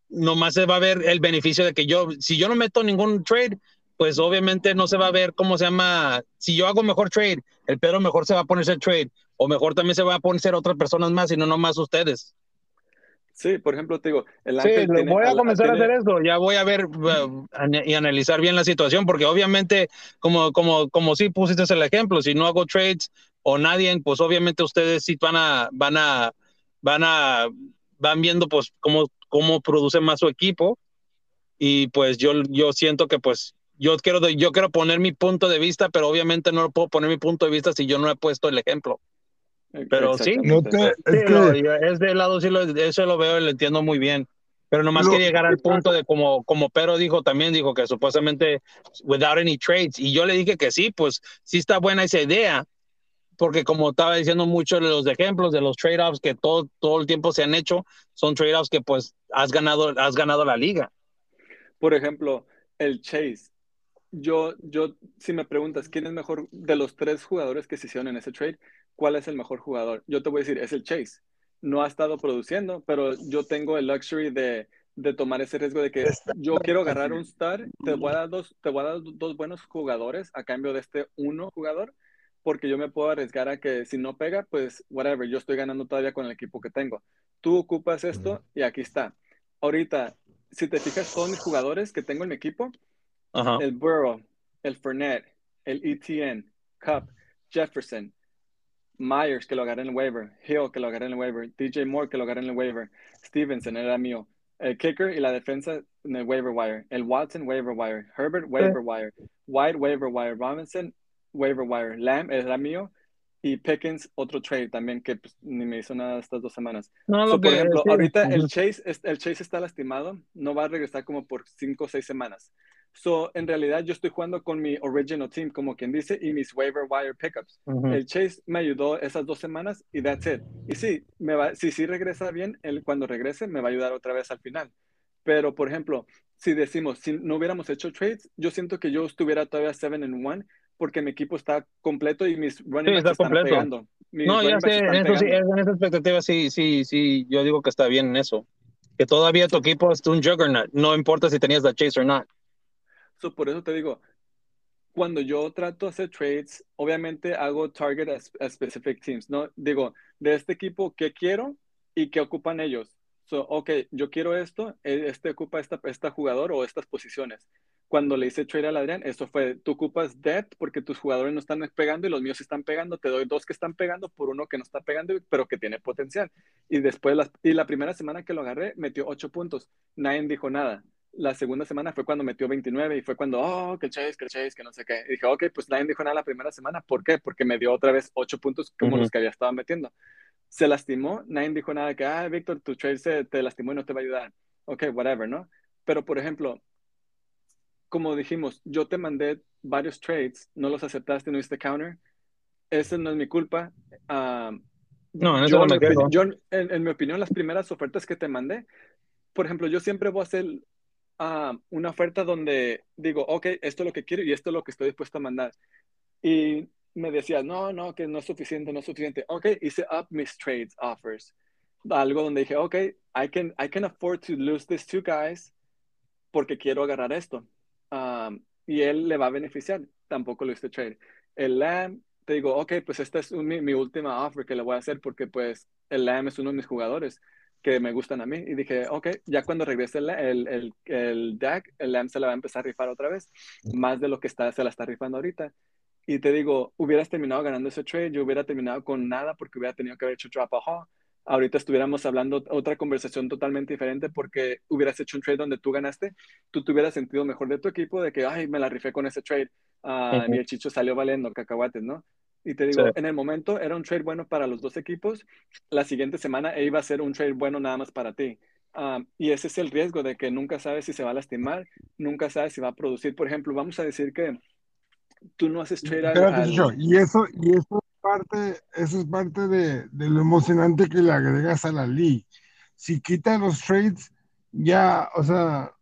nomás se va a ver el beneficio de que yo, si yo no meto ningún trade, pues obviamente no se va a ver cómo se llama, si yo hago mejor trade, el Pedro mejor se va a poner el trade, o mejor también se va a poner otras personas más y no nomás ustedes. Sí, por ejemplo, te digo, el Sí, Ángel tiene, voy a comenzar tiene- a hacer eso, ya voy a ver uh, y analizar bien la situación, porque obviamente, como, como, como sí pusiste el ejemplo, si no hago trades o nadie, pues obviamente ustedes sí van a, van a, van a, van viendo pues cómo, cómo produce más su equipo y pues yo, yo siento que pues yo quiero, yo quiero poner mi punto de vista, pero obviamente no puedo poner mi punto de vista si yo no he puesto el ejemplo. Pero sí. No te, es que yo- ese lado sí lo, eso lo veo y lo entiendo muy bien. Pero nomás Lo- quería llegar al punto de como, como Pedro dijo también, dijo que supuestamente without any trades. Y yo le dije que sí, pues sí está buena esa idea. Porque como estaba diciendo mucho de los ejemplos de los trade-offs que todo, todo el tiempo se han hecho, son trade-offs que pues has ganado, has ganado la liga. Por ejemplo, el Chase. Yo, yo, si me preguntas quién es mejor de los tres jugadores que se hicieron en ese trade, ¿cuál es el mejor jugador? Yo te voy a decir, es el Chase. No ha estado produciendo, pero yo tengo el luxury de, de tomar ese riesgo de que yo quiero agarrar un star, te voy a dar dos, te voy a dar dos buenos jugadores a cambio de este uno jugador, porque yo me puedo arriesgar a que si no pega, pues whatever, yo estoy ganando todavía con el equipo que tengo. Tú ocupas esto y aquí está. Ahorita, si te fijas, todos mis jugadores que tengo en mi equipo, Ajá. el Burrow, el Fournette, el ETN, Cup, Jefferson, Myers, que lo agarré en el waiver, Hill, que lo agarré en el waiver, DJ Moore, que lo agarré en el waiver, Stevenson, era mío, el kicker y la defensa en el waiver wire, el Watson, waiver wire, Herbert, waiver wire, White, waiver wire, Robinson, waiver wire, Lamb, era mío, y Pickens, otro trade también que pues, ni me hizo nada estas dos semanas. No, So, lo por ejemplo, ahorita el. Chase, el Chase está lastimado, no va a regresar como por cinco o seis semanas. So, en realidad yo estoy jugando con mi original team, como quien dice, y mis waiver wire pickups. Ujú. El Chase me ayudó esas dos semanas y that's it. Y sí, me va, si sí regresa bien, él cuando regrese me va a ayudar otra vez al final. Pero, por ejemplo, si decimos, si no hubiéramos hecho trades, yo siento que yo estuviera todavía 7 en 1 porque mi equipo está completo y mis running Sí, está están completo. pegando. Mis No, ya sé, en, eso sí, en esa expectativa sí, sí, sí, yo digo que está bien en eso. Que todavía tu equipo es un juggernaut, no importa si tenías la chase o no. So, por eso te digo, cuando yo trato de hacer trades, obviamente hago target a, a specific teams, ¿no? Digo, de este equipo, ¿qué quiero y qué ocupan ellos? So, ok, yo quiero esto, e, este ocupa esta, esta jugador o estas posiciones. Cuando le hice trade al Adrián, eso fue, tú ocupas depth porque tus jugadores no están pegando y los míos están pegando, te doy dos que están pegando por uno que no está pegando, pero que tiene potencial. Y después, las, y la primera semana que lo agarré, metió ocho puntos. Nadie dijo nada la segunda semana fue cuando metió 29 y fue cuando, oh, que Chase, que Chase, que no sé qué. Y dije, ok, pues nadie dijo nada la primera semana. ¿Por qué? Porque me dio otra vez 8 puntos como los que había estado metiendo. Se lastimó, nadie dijo nada que, ah, Víctor, tu trade se te lastimó y no te va a ayudar. Ok, whatever, ¿no? Pero, por ejemplo, como dijimos, yo te mandé varios trades, no los aceptaste, no hiciste counter. Esa no es mi culpa. Um, no, en yo, no me quedo. yo, en, en mi opinión, las primeras ofertas que te mandé, por ejemplo, yo siempre voy a hacer uh, una oferta donde digo, ok, esto es lo que quiero y esto es lo que estoy dispuesto a mandar. Y me decías, no, no, que no es suficiente, no es suficiente. Ok, hice up mis trades offers. Algo donde dije, ok, I can, I can afford to lose these two guys porque quiero agarrar esto. Y él le va a beneficiar. Tampoco lo hice trade. El Lamb, te digo, ok, pues esta es mi, mi, última offer que le voy a hacer porque pues el Lamb es uno de mis jugadores que me gustan a mí. Y dije, ok, ya cuando regrese el, el, el, el deck, el Lamb se la va a empezar a rifar otra vez, más de lo que está, se la está rifando ahorita. Y te digo, hubieras terminado ganando ese trade, yo hubiera terminado con nada porque hubiera tenido que haber hecho drop a. Ahorita estuviéramos hablando otra conversación totalmente diferente porque hubieras hecho un trade donde tú ganaste, tú te hubieras sentido mejor de tu equipo de que, ay, me la rifé con ese trade, uh, uh -huh. y el chicho salió valiendo cacahuates, ¿no? Y te digo, sí. en el momento era un trade bueno para los dos equipos. La siguiente semana iba a ser un trade bueno nada más para ti. Um, y ese es el riesgo de que nunca sabes si se va a lastimar, nunca sabes si va a producir. Por ejemplo, vamos a decir que tú no haces trade al, al... Y eso, y eso es parte, eso es parte de, de, lo emocionante que le agregas a la league. Si quitas los trades, ya, o sea,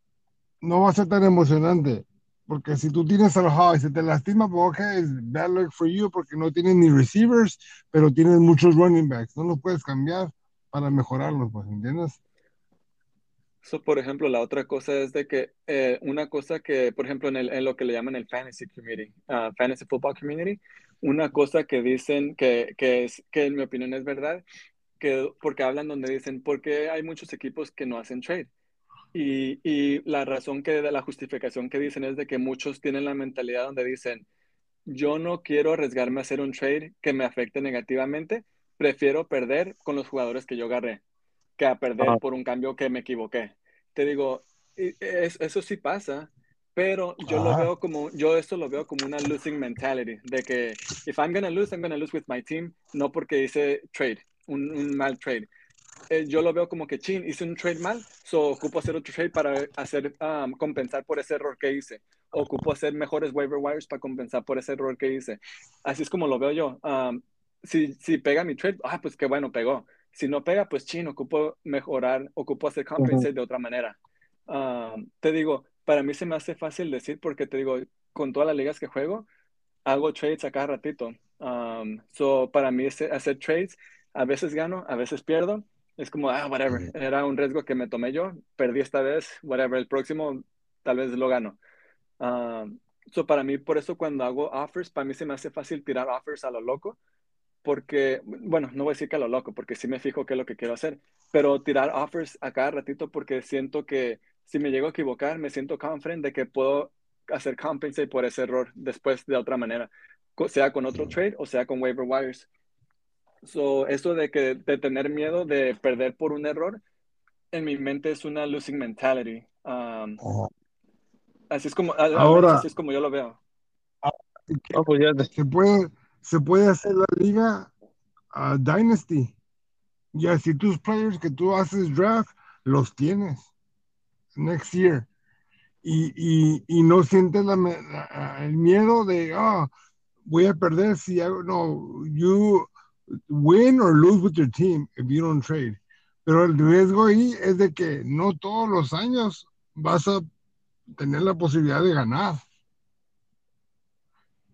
no va a ser tan emocionante. Porque si tú tienes al Hall y te lastima, pues es bad luck for you porque no tienes ni receivers, pero tienes muchos running backs. No lo puedes cambiar para mejorarlos, pues, ¿entiendes? So, por ejemplo, la otra cosa es de que eh, una cosa que, por ejemplo, en, el, en, lo que le llaman el fantasy community, uh, fantasy football community, una cosa que dicen que, que, es, que en mi opinión es verdad, que porque hablan donde dicen, porque hay muchos equipos que no hacen trade. Y, y, la razón que, la justificación que dicen es de que muchos tienen la mentalidad donde dicen, yo no quiero arriesgarme a hacer un trade que me afecte negativamente, prefiero perder con los jugadores que yo agarré que a perder ah. por un cambio que me equivoqué. Te digo, es, eso sí pasa, pero yo ah. lo veo como, yo esto lo veo como una losing mentality, de que if I'm gonna lose, I'm gonna lose with my team, no porque hice trade, un, un mal trade. Eh, yo lo veo como que, chin, hice un trade mal, so ocupo hacer otro trade para hacer, um, compensar por ese error que hice. Ocupo hacer mejores waiver wires para compensar por ese error que hice. Así es como lo veo yo. Um, si, si pega mi trade, ah, pues qué bueno, pegó si no pega, pues chino, ocupo mejorar, ocupo hacer compensate uh -huh. de otra manera. Um, te digo, para mí se me hace fácil decir porque te digo, con todas las ligas que juego, hago trades a cada ratito. Um, so, para mí hacer trades, a veces gano, a veces pierdo. Es como, ah, whatever, era un riesgo que me tomé yo, perdí esta vez, whatever, el próximo tal vez lo gano. Um, so, para mí, por eso cuando hago offers, para mí se me hace fácil tirar offers a lo loco porque, bueno, no voy a decir que a lo loco, porque sí me fijo qué es lo que quiero hacer, pero tirar offers a cada ratito porque siento que si me llego a equivocar, me siento confident de que puedo hacer compensate por ese error después de otra manera, sea con otro trade o sea con waiver wires. So, eso de que de tener miedo de perder por un error, en mi mente es una losing mentality. Um, oh. Así es como, ahora, así es como yo lo veo. Oh, pues ya se puede se puede hacer la liga uh, Dynasty. Y así tus players que tú haces draft, los tienes next year. Y, y, y no sientes la, la, el miedo de, oh, voy a perder si hago, no, you win or lose with your team if you don't trade. Pero el riesgo ahí es de que no todos los años vas a tener la posibilidad de ganar.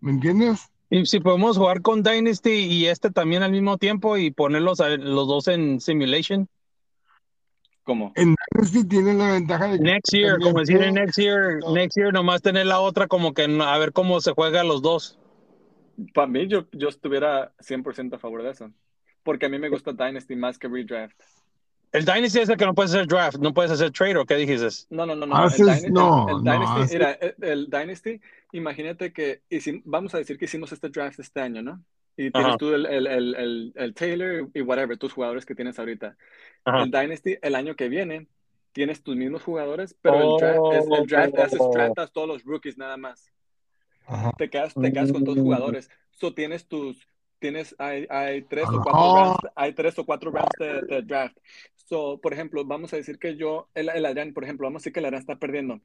¿Me entiendes? Y si podemos jugar con Dynasty y este también al mismo tiempo y ponerlos a, los dos en simulation. ¿Cómo? En Dynasty tiene la ventaja de que Next year, como decir en next year, No. next year nomás tener la otra como que a ver cómo se juega los dos. Para mí, yo, yo estuviera 100% a favor de eso. Porque a mí me gusta Dynasty más que Redraft. El Dynasty es el que no puedes hacer draft, no puedes hacer trade, ¿o qué dijiste? No, no, no, no. Haces- el, Dynasty, no, el, no, Dynasty, haces- mira, el, el Dynasty, imagínate que hicim- vamos a decir que hicimos este draft este año, ¿no? Y tienes Ajá. tú el, el, el, el, el Taylor y whatever, tus jugadores que tienes ahorita. Ajá. El Dynasty, el año que viene, tienes tus mismos jugadores, pero el draft, es, el draft haces Oh. draftas todos los rookies nada más. Ajá. Te quedas, te quedas con tus Mm. jugadores. So tienes tus, tienes, hay, hay tres o cuatro rounds, hay tres o cuatro rounds de, de draft. So, por ejemplo, vamos a decir que yo, el, el Adrián, por ejemplo, vamos a decir que el Adrián está perdiendo.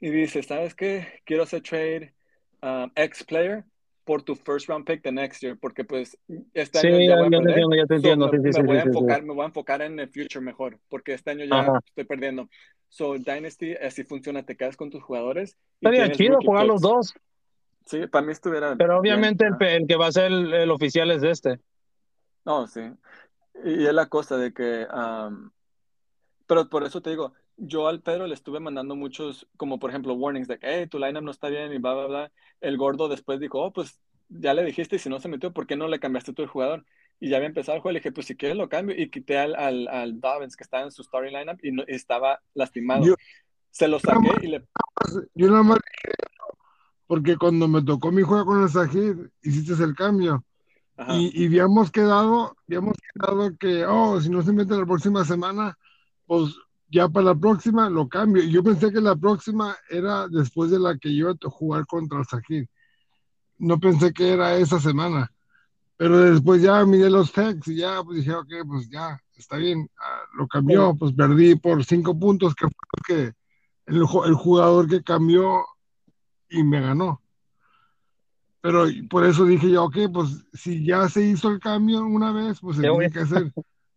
Y dice, ¿sabes qué? Quiero hacer trade um, X player por tu first round pick de next year, porque pues este Sí, año ya- ya voy a perder. entiendo, ya te So, entiendo. me, Sí, voy a enfocar, me voy a enfocar en el future mejor, porque este año ya Ajá. estoy perdiendo. So, Dynasty, así funciona, te quedas con tus jugadores. Estaría chido jugar los dos, Sí, para mí estuviera pero bien, obviamente el, que va a ser el, el oficial es este. No, sí. Y es la cosa de que, pero por eso te digo, yo al Pedro le estuve mandando muchos, como por ejemplo, warnings de que, hey, tu lineup no está bien y bla, bla, bla. El gordo después dijo, oh, pues ya le dijiste y si no se metió, ¿por qué no le cambiaste tú el jugador? Y ya había empezado el juego, le dije, pues si quieres lo cambio y quité al, al, al Dobbins que estaba en su starting lineup y, no- y estaba lastimado. Yo- Se lo saqué y le, Yo nada más porque cuando me tocó mi juego con el Sajid, hiciste el cambio. Y, y habíamos quedado, habíamos quedado que, oh, si no se mete la próxima semana, pues ya para la próxima lo cambio. Y yo pensé que la próxima era después de la que yo iba a jugar contra el Sajid. No pensé que era esa semana. Pero después ya miré los texts y ya pues dije, ok, pues ya, está bien. Ah, lo cambió, pues perdí por cinco puntos, que fue que el, el jugador que cambió y me ganó. Pero por eso dije yo, ok, pues si ya se hizo el cambio una vez, pues se Ya voy tiene que hacer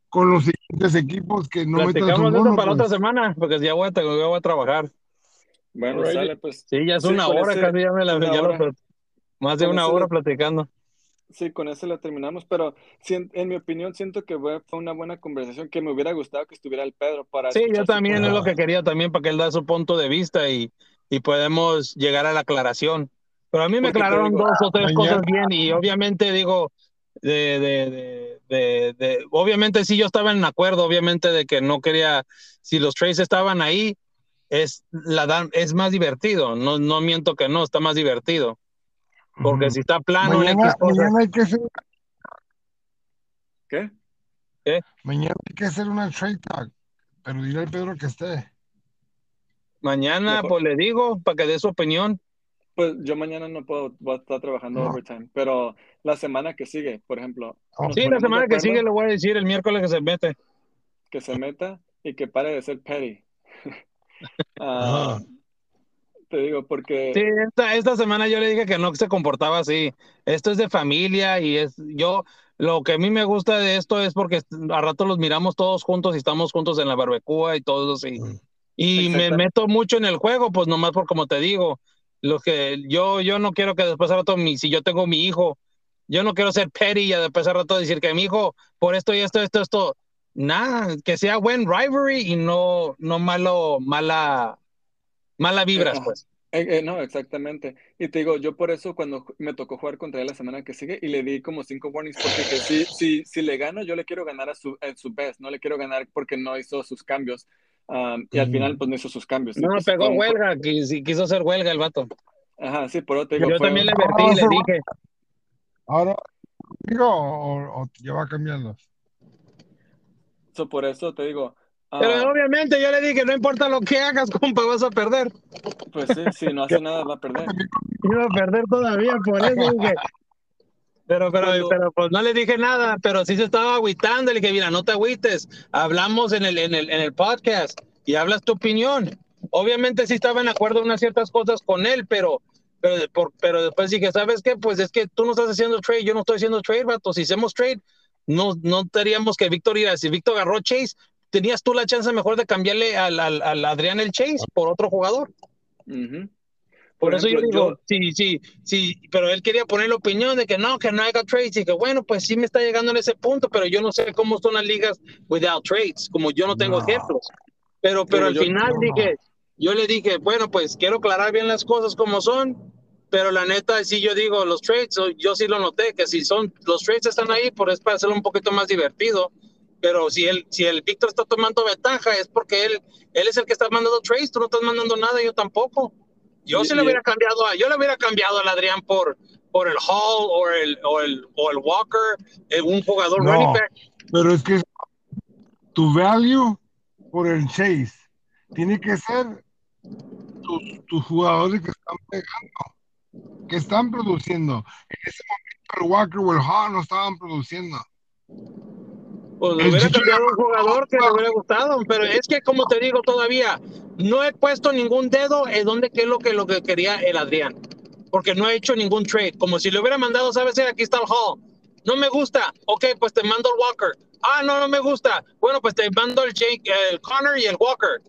con los siguientes equipos que no metan su eso para pues. otra semana, porque ya voy a, ya voy a trabajar. bueno, sale pues. Sí, ya es Sí, una hora, ese- casi ya me la ya lo más de una hora le- platicando. Sí, con eso la terminamos, pero sien- en mi opinión siento que fue fue una buena conversación, que me hubiera gustado que estuviera el Pedro para Sí, yo también es lo que quería también para que él da su punto de vista y, y podemos llegar a la aclaración. Pero a mí me Porque te aclararon digo, dos o tres mañana- cosas bien y obviamente digo, de, de, de, de, de- obviamente sí yo estaba en acuerdo, obviamente de que no quería, si los trades estaban ahí, es, la dan, es más divertido, no, no miento que no, está más divertido. Porque si está plano en mañana, X cosas, mañana hay que hacer, ¿Qué? mañana hay que hacer una trade talk, pero dile al Pedro que esté. Mañana Mejor. pues le digo para que dé su opinión. Pues yo mañana no puedo, voy a estar trabajando No. overtime, pero la semana que sigue, por ejemplo, Oh. Sí, la ponemos de semana que acuerdo, sigue le voy a decir el miércoles que se mete. que se meta y que pare de ser petty. Ah, te digo, porque Sí, esta, esta semana yo le dije que no se comportaba así. Esto es de familia y es yo lo que a mí me gusta de esto es porque a rato los miramos todos juntos y estamos juntos en la barbacoa y todo así. Mm. Y me meto mucho en el juego, pues nomás por como te digo, lo que yo yo no quiero que después a rato mi si yo tengo mi hijo, yo no quiero ser petty y después a rato decir que mi hijo por esto y esto esto esto nada, que sea buen rivalry y no no malo mala mala vibras, Ajá. pues. Eh, eh, no, exactamente. Y te digo, yo por eso cuando me tocó jugar contra él la semana que sigue y le di como cinco warnings porque que si, si, si le gano, yo le quiero ganar a su, a su best, no le quiero ganar porque no hizo sus cambios. Um, y al final, pues no hizo sus cambios. No, pues, pegó huelga, quis- quiso hacer huelga el vato. Ajá, sí, por eso te digo, Yo fue- también le vertí y le dije, Ahora, digo, o, o ya va cambiando. so, por eso te digo, ah, pero obviamente yo le dije, no importa lo que hagas, compa, vas a perder. pues sí, si no hace nada va a perder. Iba a perder todavía, por eso dije. Pero, pero, Cuando- pero, pues no le dije nada, pero sí se estaba agüitando. Le dije, mira, no te agüites. Hablamos en el, en el, en el podcast y hablas tu opinión. Obviamente sí estaba en acuerdo en unas ciertas cosas con él, pero, pero, por- pero después dije, ¿sabes qué? Pues es que tú no estás haciendo trade, yo no estoy haciendo trade, vato. Si hacemos trade, no, no teníamos que Víctor ir si Víctor agarró Chase, tenías tú la chance mejor de cambiarle al, al, al Adrián el Chase por otro jugador. Ujú. Por, Por eso yo digo, sí, sí, sí, pero él quería poner la opinión de que no, que no haya trades y que bueno, pues sí me está llegando en ese punto, pero yo no sé cómo son las ligas without trades, como yo no tengo No. ejemplos. Pero, pero, Pero al yo- final no. dije, yo le dije, bueno, pues quiero aclarar bien las cosas como son, pero la neta, sí yo digo, los trades, yo sí lo noté, que si son, los trades están ahí, por es para hacerlo un poquito más divertido, pero si el, si el Víctor está tomando ventaja, es porque él, él es el que está mandando trades, tú no estás mandando nada, yo tampoco. Yo le y- hubiera cambiado, a, yo le hubiera cambiado al Adrián por, por el Hall o el, o el, o el Walker, eh, un jugador No. running back. Pero es que tu value por el chase tiene que ser tus, tus jugadores que están pegando, que están produciendo. En ese momento el Walker o el Hall no estaban produciendo. Pues le hubiera cambiado un jugador que le hubiera gustado, pero es que como te digo todavía, no he puesto ningún dedo en donde qué es lo que, lo que quería el Adrián, porque no he hecho ningún trade, como si le hubiera mandado, sabes, qué? aquí está el Hall, no me gusta, ok, pues te mando el Walker, ah, no, no me gusta, bueno, pues te mando el Jake, el Connor y el Walker,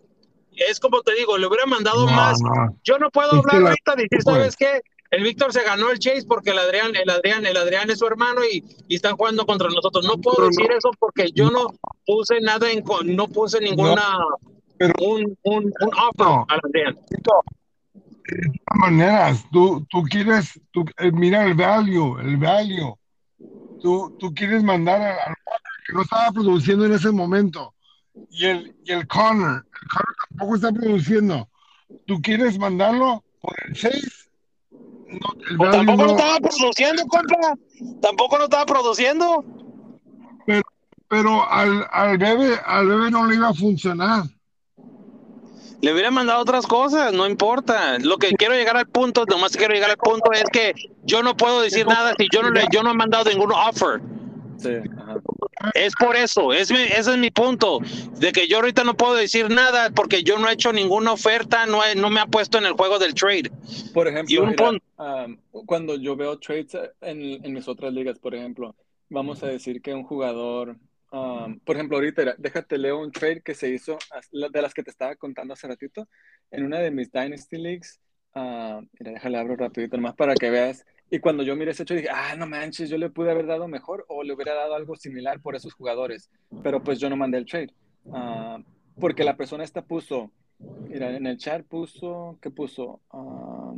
es como te digo, le hubiera mandado No, más, no. yo no puedo Es hablar que la- ahorita decir, pues. ¿sabes qué? El Víctor se ganó el Chase porque el Adrián, el Adrián, el Adrián es su hermano y, y están jugando contra nosotros. No puedo Pero decir no. eso porque yo no puse nada en, con- no puse ninguna, pero- un, un, un No. al Adrián. De todas maneras, tú, tú quieres, tú, eh, mira el value, el value. Tú, tú quieres mandar Walker que no estaba produciendo en ese momento. Y el, y el Connor, el Connor tampoco está produciendo. ¿Tú quieres mandarlo por el Chase? No, el Pues tampoco no. estaba produciendo, compa. Tampoco no estaba produciendo. Pero al, al bebé, al bebé no le iba a funcionar. Le hubiera mandado otras cosas, no importa. Lo que quiero llegar al punto, nomás quiero llegar al punto es que yo no puedo decir nada si yo no le, yo no he mandado ningún offer. Sí, ajá. Es por eso, es mi- ese es mi punto, de que yo ahorita no puedo decir nada porque yo no he hecho ninguna oferta, no, he- no me ha puesto en el juego del trade. Por Y ejemplo, un mira, pun- um, cuando yo veo trades en, en mis otras ligas, por ejemplo, vamos a decir que un jugador, um, por ejemplo, ahorita, era- déjate leo un trade que se hizo, de las que te estaba contando hace ratito, en una de mis Dynasty Leagues. mira, déjale abro rapidito nomás para que veas. Y cuando yo miré ese trade, dije, ah, no manches, yo le pude haber dado mejor o le hubiera dado algo similar por esos jugadores. Pero pues yo no mandé el trade. Ah, porque la persona esta puso, mira, en el chat puso, ¿qué puso? Ah,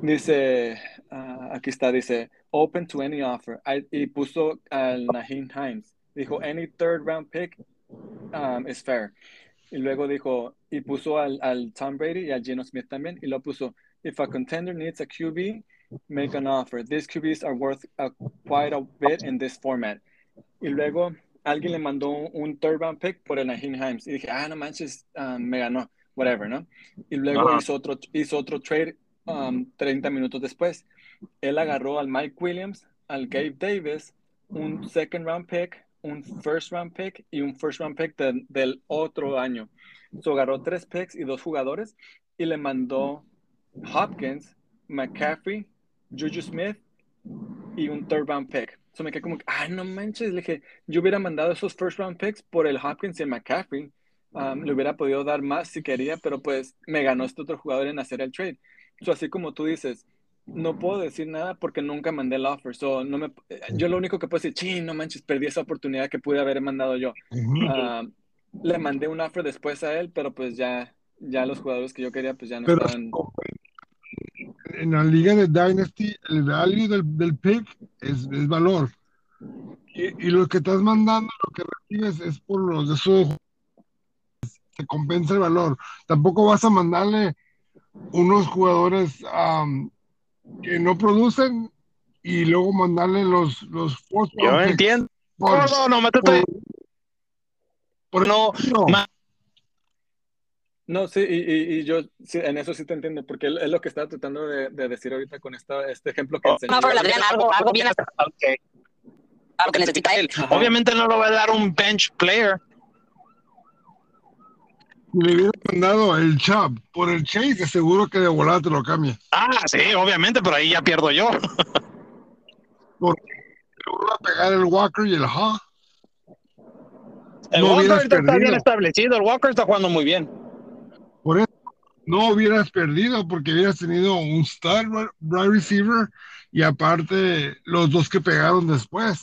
Dice, ah, aquí está, dice, open to any offer. I- y puso al Naheem Hines. Dijo, any third round pick um, is fair. Y luego dijo, y puso al, al Tom Brady y al Geno Smith también. Y lo puso, if a contender needs a QB, make an offer. These QBs are worth a, quite a bit in this format. Y luego alguien le mandó un third round pick por el Naheem Hines. Y dije, ah, no manches, ah, me ganó, whatever, ¿no? Y luego Ajá. hizo otro, hizo otro trade um, 30 minutos después. Él agarró al Mike Williams, al Gabe Davis, un second round pick, un first round pick y un first round pick de- del otro año. So agarró tres picks y dos jugadores y le mandó Hopkins, McCaffrey, Juju Smith y un third round pick. So me quedé como, ah, no manches, le dije, yo hubiera mandado esos first round picks por el Hopkins y el McCaffrey. Um, le hubiera podido dar más si quería, pero pues me ganó este otro jugador en hacer el trade. So, así como tú dices, no puedo decir nada porque nunca mandé el offer. So, no me, yo lo único que puedo decir, sí, no manches, perdí esa oportunidad que pude haber mandado yo. Ah, le mandé un offer después a él, pero pues ya, ya los jugadores que yo quería, pues ya no Pero estaban. En la liga de Dynasty, el value del, del pick es, es valor. Y, y lo que estás mandando, lo que recibes es por los de esos se compensa el valor. Tampoco vas a mandarle unos jugadores am, que no producen y luego mandarle los los Yo entiendo. por- No, no, no, me por- no, no. No, sí, y, y- y yo sí, en eso sí te entiendo, porque es lo que estaba tratando de, de decir ahorita con esta, este ejemplo que Oh. enseñé. No, pero. Adrián algo, algo bien Ok. algo que necesita él. Ajá. Obviamente no lo va a dar un bench player. Si le hubieras mandado el Chubb por el Chase, seguro que de volada te lo cambia. Ah, sí, obviamente, pero ahí ya pierdo yo. Seguro va a pegar el Walker y el Ha. El No Walker está bien establecido. El Walker está jugando muy bien. No hubieras perdido porque hubieras tenido un star wi- wide receiver y aparte los dos que pegaron después.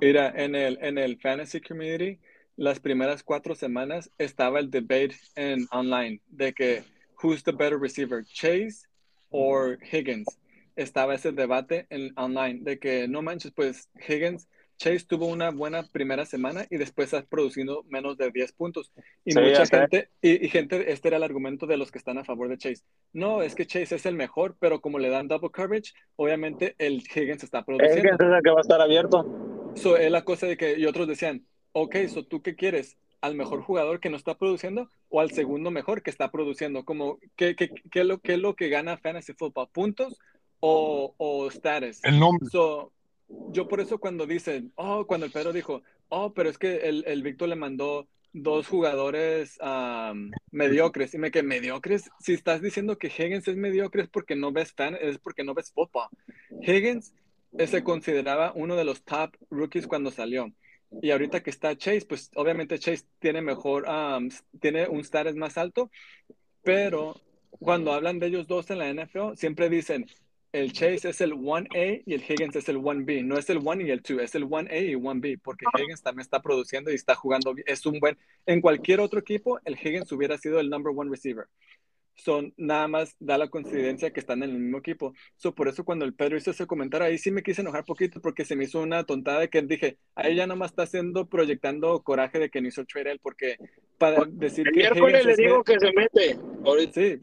Mira, en el, en el Fantasy Community las primeras cuatro semanas estaba el debate en online de que who's the better receiver, Chase or Higgins. Estaba ese debate en online de que no manches, pues Higgins, Chase tuvo una buena primera semana y después has producido menos de 10 puntos. Y Sí, mucha gente, y, y gente, este era el argumento de los que están a favor de Chase. No, es que Chase es el mejor, pero como le dan double coverage, obviamente el Higgins está Es produciendo. que es el que va a estar abierto. So, es la cosa de que, y otros decían, ok, so tú qué quieres, al mejor jugador que no está produciendo o al segundo mejor que está produciendo, como, ¿qué, qué, qué es, lo, qué es lo que gana Fantasy Football? ¿Puntos o, o status? El nombre. So, yo por eso cuando dicen, oh, cuando el Pedro dijo, oh, pero es que el, el Víctor le mandó dos jugadores mediocres, y me que mediocres, si estás diciendo que Higgins es mediocre es porque no ves fan, es porque no ves football. Higgins eh, se consideraba uno de los top rookies cuando salió. Y ahorita que está Chase, pues obviamente Chase tiene mejor, um, tiene un status más alto, pero cuando hablan de ellos dos en la NFL, siempre dicen, el Chase es el 1A y el Higgins es el 1B. No es el 1 y el 2, es el 1A y 1B, porque Higgins también está produciendo y está jugando. Es un buen. En cualquier otro equipo, el Higgins hubiera sido el number one receiver. Son nada más da la coincidencia que están en el mismo equipo. So, por eso cuando el Pedro hizo ese comentario, ahí sí me quise enojar poquito porque se me hizo una tontada de que dije, ahí ya nomás está haciendo, proyectando coraje de que no hizo el trade él, porque para decir El que miércoles Higgins le digo me- que se mete. Ahorita, Sí,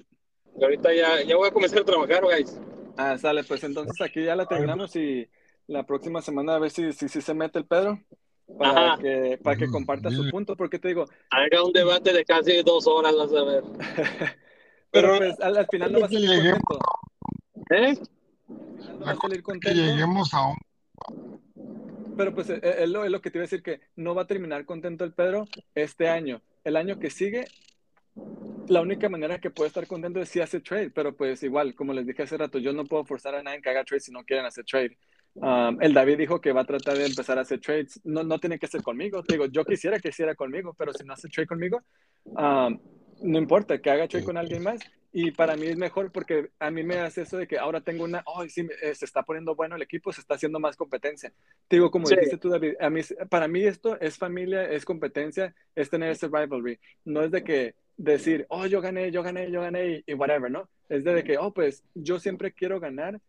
ahorita ya, ya voy a comenzar a trabajar, guys. Ah, sale, pues entonces aquí ya la terminamos y la próxima semana a ver si, si, si se mete el Pedro para Ajá. que, para que comparta su punto, porque te digo, Haga un debate de casi dos horas, vas a ver. pero Pero- pues al, al final no va a que salir lleguemos. contento, ¿Eh? no va a salir Que contento, lleguemos a un. pero pues eh, es lo, es lo que te iba a decir que no va a terminar contento el Pedro este año. El año que sigue, la única manera que puede estar contento es si hace trade, pero pues igual, como les dije hace rato, yo no puedo forzar a nadie que haga trade si no quieren hacer trade. Um, el David dijo que va a tratar de empezar a hacer trades. No, no tiene que ser conmigo. Digo, yo quisiera que hiciera conmigo, pero si no hace trade conmigo, um, no importa que haga trade con alguien más. Y para mí es mejor porque a mí me hace eso de que ahora tengo una, oh, sí, eh, se está poniendo bueno el equipo, se está haciendo más competencia. Te digo, como Sí. dijiste tú, David, a mí, para mí esto es familia, es competencia, es tener ese rivalry. No es de que decir, oh, yo gané, yo gané, yo gané y, y whatever, ¿no? Es de que, oh, pues yo siempre quiero ganar.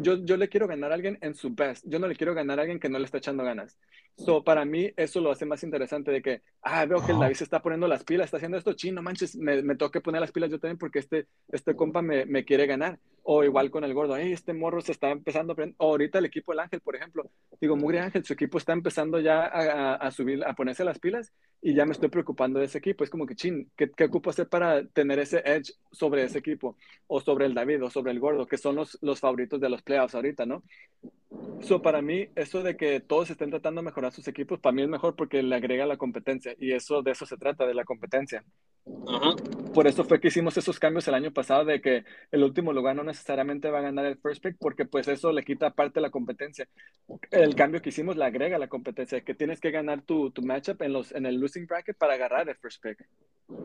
Yo, yo le quiero ganar a alguien en su best. Yo no le quiero ganar a alguien que no le está echando ganas. So, para mí, eso lo hace más interesante de que, ah, veo que el. David se está poniendo las pilas, está haciendo esto, chino, manches, me, me tengo que poner las pilas yo también porque este, este compa me, me quiere ganar. O igual con el gordo, hey, este morro se está empezando a. O ahorita el equipo del Ángel, por ejemplo. Digo, Mugre Ángel, su equipo está empezando ya a, a- a subir, a ponerse las pilas y ya me estoy preocupando de ese equipo. Es como que, chin, ¿qué, qué ocupo hacer para tener ese edge sobre ese equipo? O sobre el David o sobre el gordo, que son los, los favoritos de los playoffs ahorita, ¿no? So, para mí, eso de que todos estén tratando de mejorar sus equipos, para mí es mejor porque le agrega la competencia y eso de eso se trata, de la competencia. Por eso fue que hicimos esos cambios el año pasado de que el último lugar no necesariamente va a ganar el first pick porque pues eso le quita parte de la competencia. El cambio que hicimos le agrega la competencia, que tienes que ganar tu, tu matchup en, los, en el losing bracket para agarrar el first pick.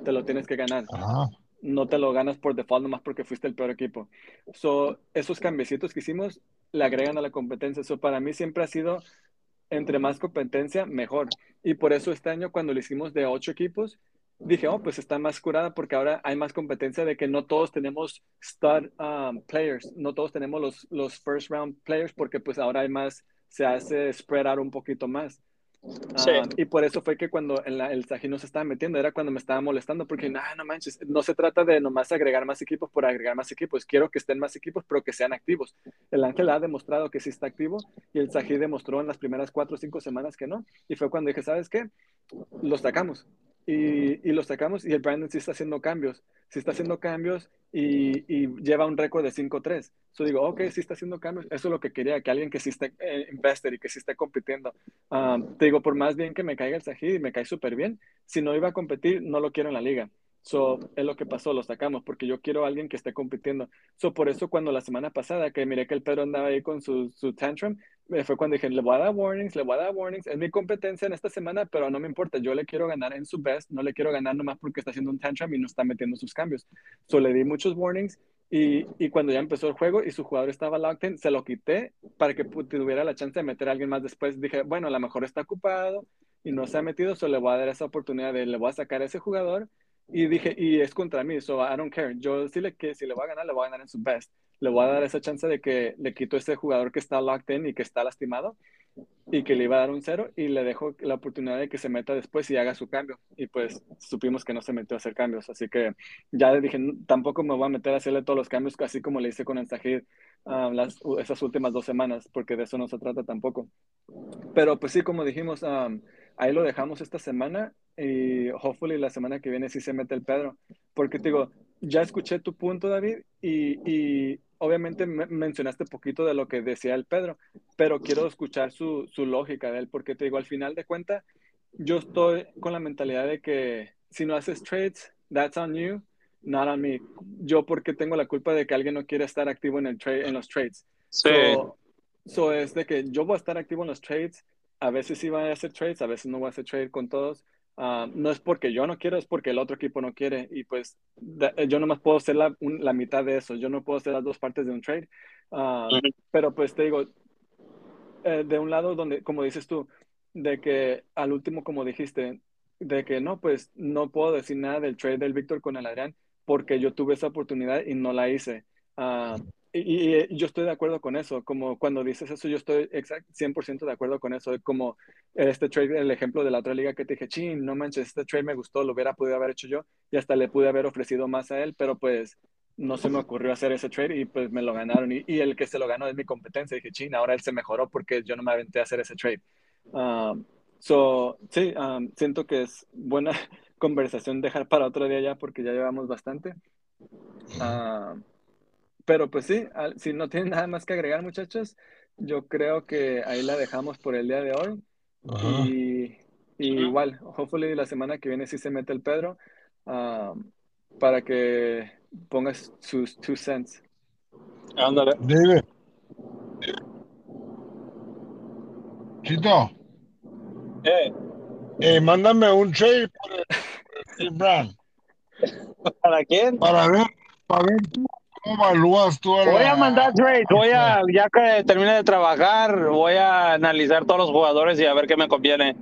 Te lo tienes que ganar Ajá. No te lo ganas por default nomás porque fuiste el peor equipo. So, esos cambiecitos que hicimos le agregan a la competencia. So, para mí siempre ha sido entre más competencia, mejor. Y por eso este año cuando lo hicimos de ocho equipos, dije, oh, pues está más curada porque ahora hay más competencia de que no todos tenemos stud um, players, no todos tenemos los, los first round players porque pues ahora hay más, se hace spread out un poquito más. Y por eso fue que cuando el Sajín no se estaba metiendo, era cuando me estaba molestando, porque nah, no manches, no se trata de nomás agregar más equipos por agregar más equipos, quiero que estén más equipos, pero que sean activos. El Ángel ha demostrado que sí está activo y el Sají demostró en las primeras cuatro o cinco semanas que no. Y fue cuando dije, ¿sabes qué? Los sacamos. Y, y los sacamos y el Brandon sí está haciendo cambios, sí está haciendo cambios y, lleva un récord de 5-3. Yo digo, ok, sí está haciendo cambios, eso es lo que quería, que alguien que sí esté eh, invested y que sí esté compitiendo. Um, te digo, por más bien que me caiga el Sajid y me cae súper bien, si no iba a competir, no lo quiero en la liga. So, es lo que pasó, lo sacamos, porque yo quiero a alguien que esté compitiendo. So, por eso cuando la semana pasada que miré que el Pedro andaba ahí con su, su tantrum, eh, fue cuando dije, le voy a dar warnings, le voy a dar warnings, es mi competencia en esta semana, pero no me importa, yo le quiero ganar en su best, no le quiero ganar nomás porque está haciendo un tantrum y no está metiendo sus cambios. So, le di muchos warnings y, y cuando ya empezó el juego y su jugador estaba locked in, se lo quité para que tuviera la chance de meter a alguien más después. Dije, bueno, a lo mejor está ocupado y no se ha metido, solo le voy a dar esa oportunidad de le voy a sacar a ese jugador. Y dije, y es contra mí, so I don't care. Yo sí le, que si le voy a ganar, le voy a ganar en su best. Le voy a dar esa chance de que le quito a ese jugador que está locked in y que está lastimado y que le iba a dar un cero y le dejo la oportunidad de que se meta después y haga su cambio. Y pues supimos que no se metió a hacer cambios. Así que ya le dije, tampoco me voy a meter a hacerle todos los cambios, así como le hice con el Sajid ah, las, esas últimas dos semanas, porque de eso no se trata tampoco. Pero pues sí, como dijimos, um, ahí lo dejamos esta semana y hopefully la semana que viene sí se mete el Pedro. Porque te digo, ya escuché tu punto, David, y, y obviamente me mencionaste poquito de lo que decía el Pedro, pero quiero escuchar su, su lógica de él, porque te digo, al final de cuentas, yo estoy con la mentalidad de que si no haces trades, that's on you, not on me. Yo porque tengo la culpa de que alguien no quiere estar activo en, el trade, en los trades. Sí. So, so es de que yo voy a estar activo en los trades, a veces sí voy a hacer trades, a veces no voy a hacer trade con todos. Ah, no es porque yo no quiero, es porque el otro equipo no quiere. Y pues da- yo nomás puedo ser la, un- la mitad de eso. Yo no puedo ser las dos partes de un trade. Ujú. pero pues te digo, eh, de un lado donde, como dices tú, de que al último, como dijiste, de que no, pues no puedo decir nada del trade del Víctor con el Adrián porque yo tuve esa oportunidad y no la hice. Ah, y, y yo estoy de acuerdo con eso, como cuando dices eso, yo estoy exact, 100% de acuerdo con eso, como este trade, el ejemplo de la otra liga que te dije, chin, no manches, este trade me gustó, lo hubiera podido haber hecho yo y hasta le pude haber ofrecido más a él, pero pues no se me ocurrió hacer ese trade y pues me lo ganaron y, y el que se lo ganó es mi competencia, dije, chin, ahora él se mejoró porque yo no me aventé a hacer ese trade. Um, so, sí, um, siento que es buena conversación dejar para otro día ya porque ya llevamos bastante. Ah, pero pues sí, al- si no tienen nada más que agregar, muchachos, yo creo que ahí la dejamos por el día de hoy. Ajá. Y, y igual, hopefully la semana que viene sí se mete el Pedro ah, para que pongas sus two cents. Ándale. David. Chito, Eh, eh, mándame un trade para el Brown ¿Para quién? para ver, para ver tú cómo evalúas tú a Voy la- a mandar trades, voy a, ya que termine de trabajar, voy a analizar todos los jugadores y a ver qué me conviene.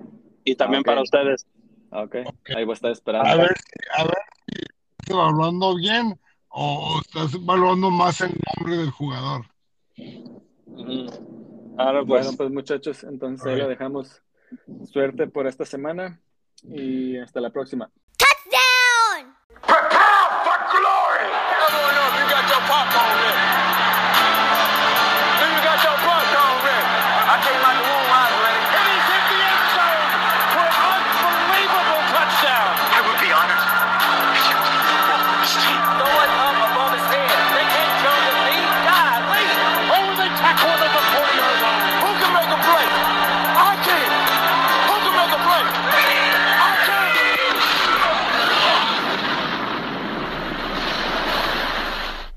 Y también para ustedes. Ok, ahí voy a estar esperando. a ver, si- a ver si estás evaluando bien o, estás evaluando más el nombre del jugador. Ujú. Ahora pues, Bueno, pues muchachos, entonces ahí lo dejamos. Suerte por esta semana y hasta la próxima.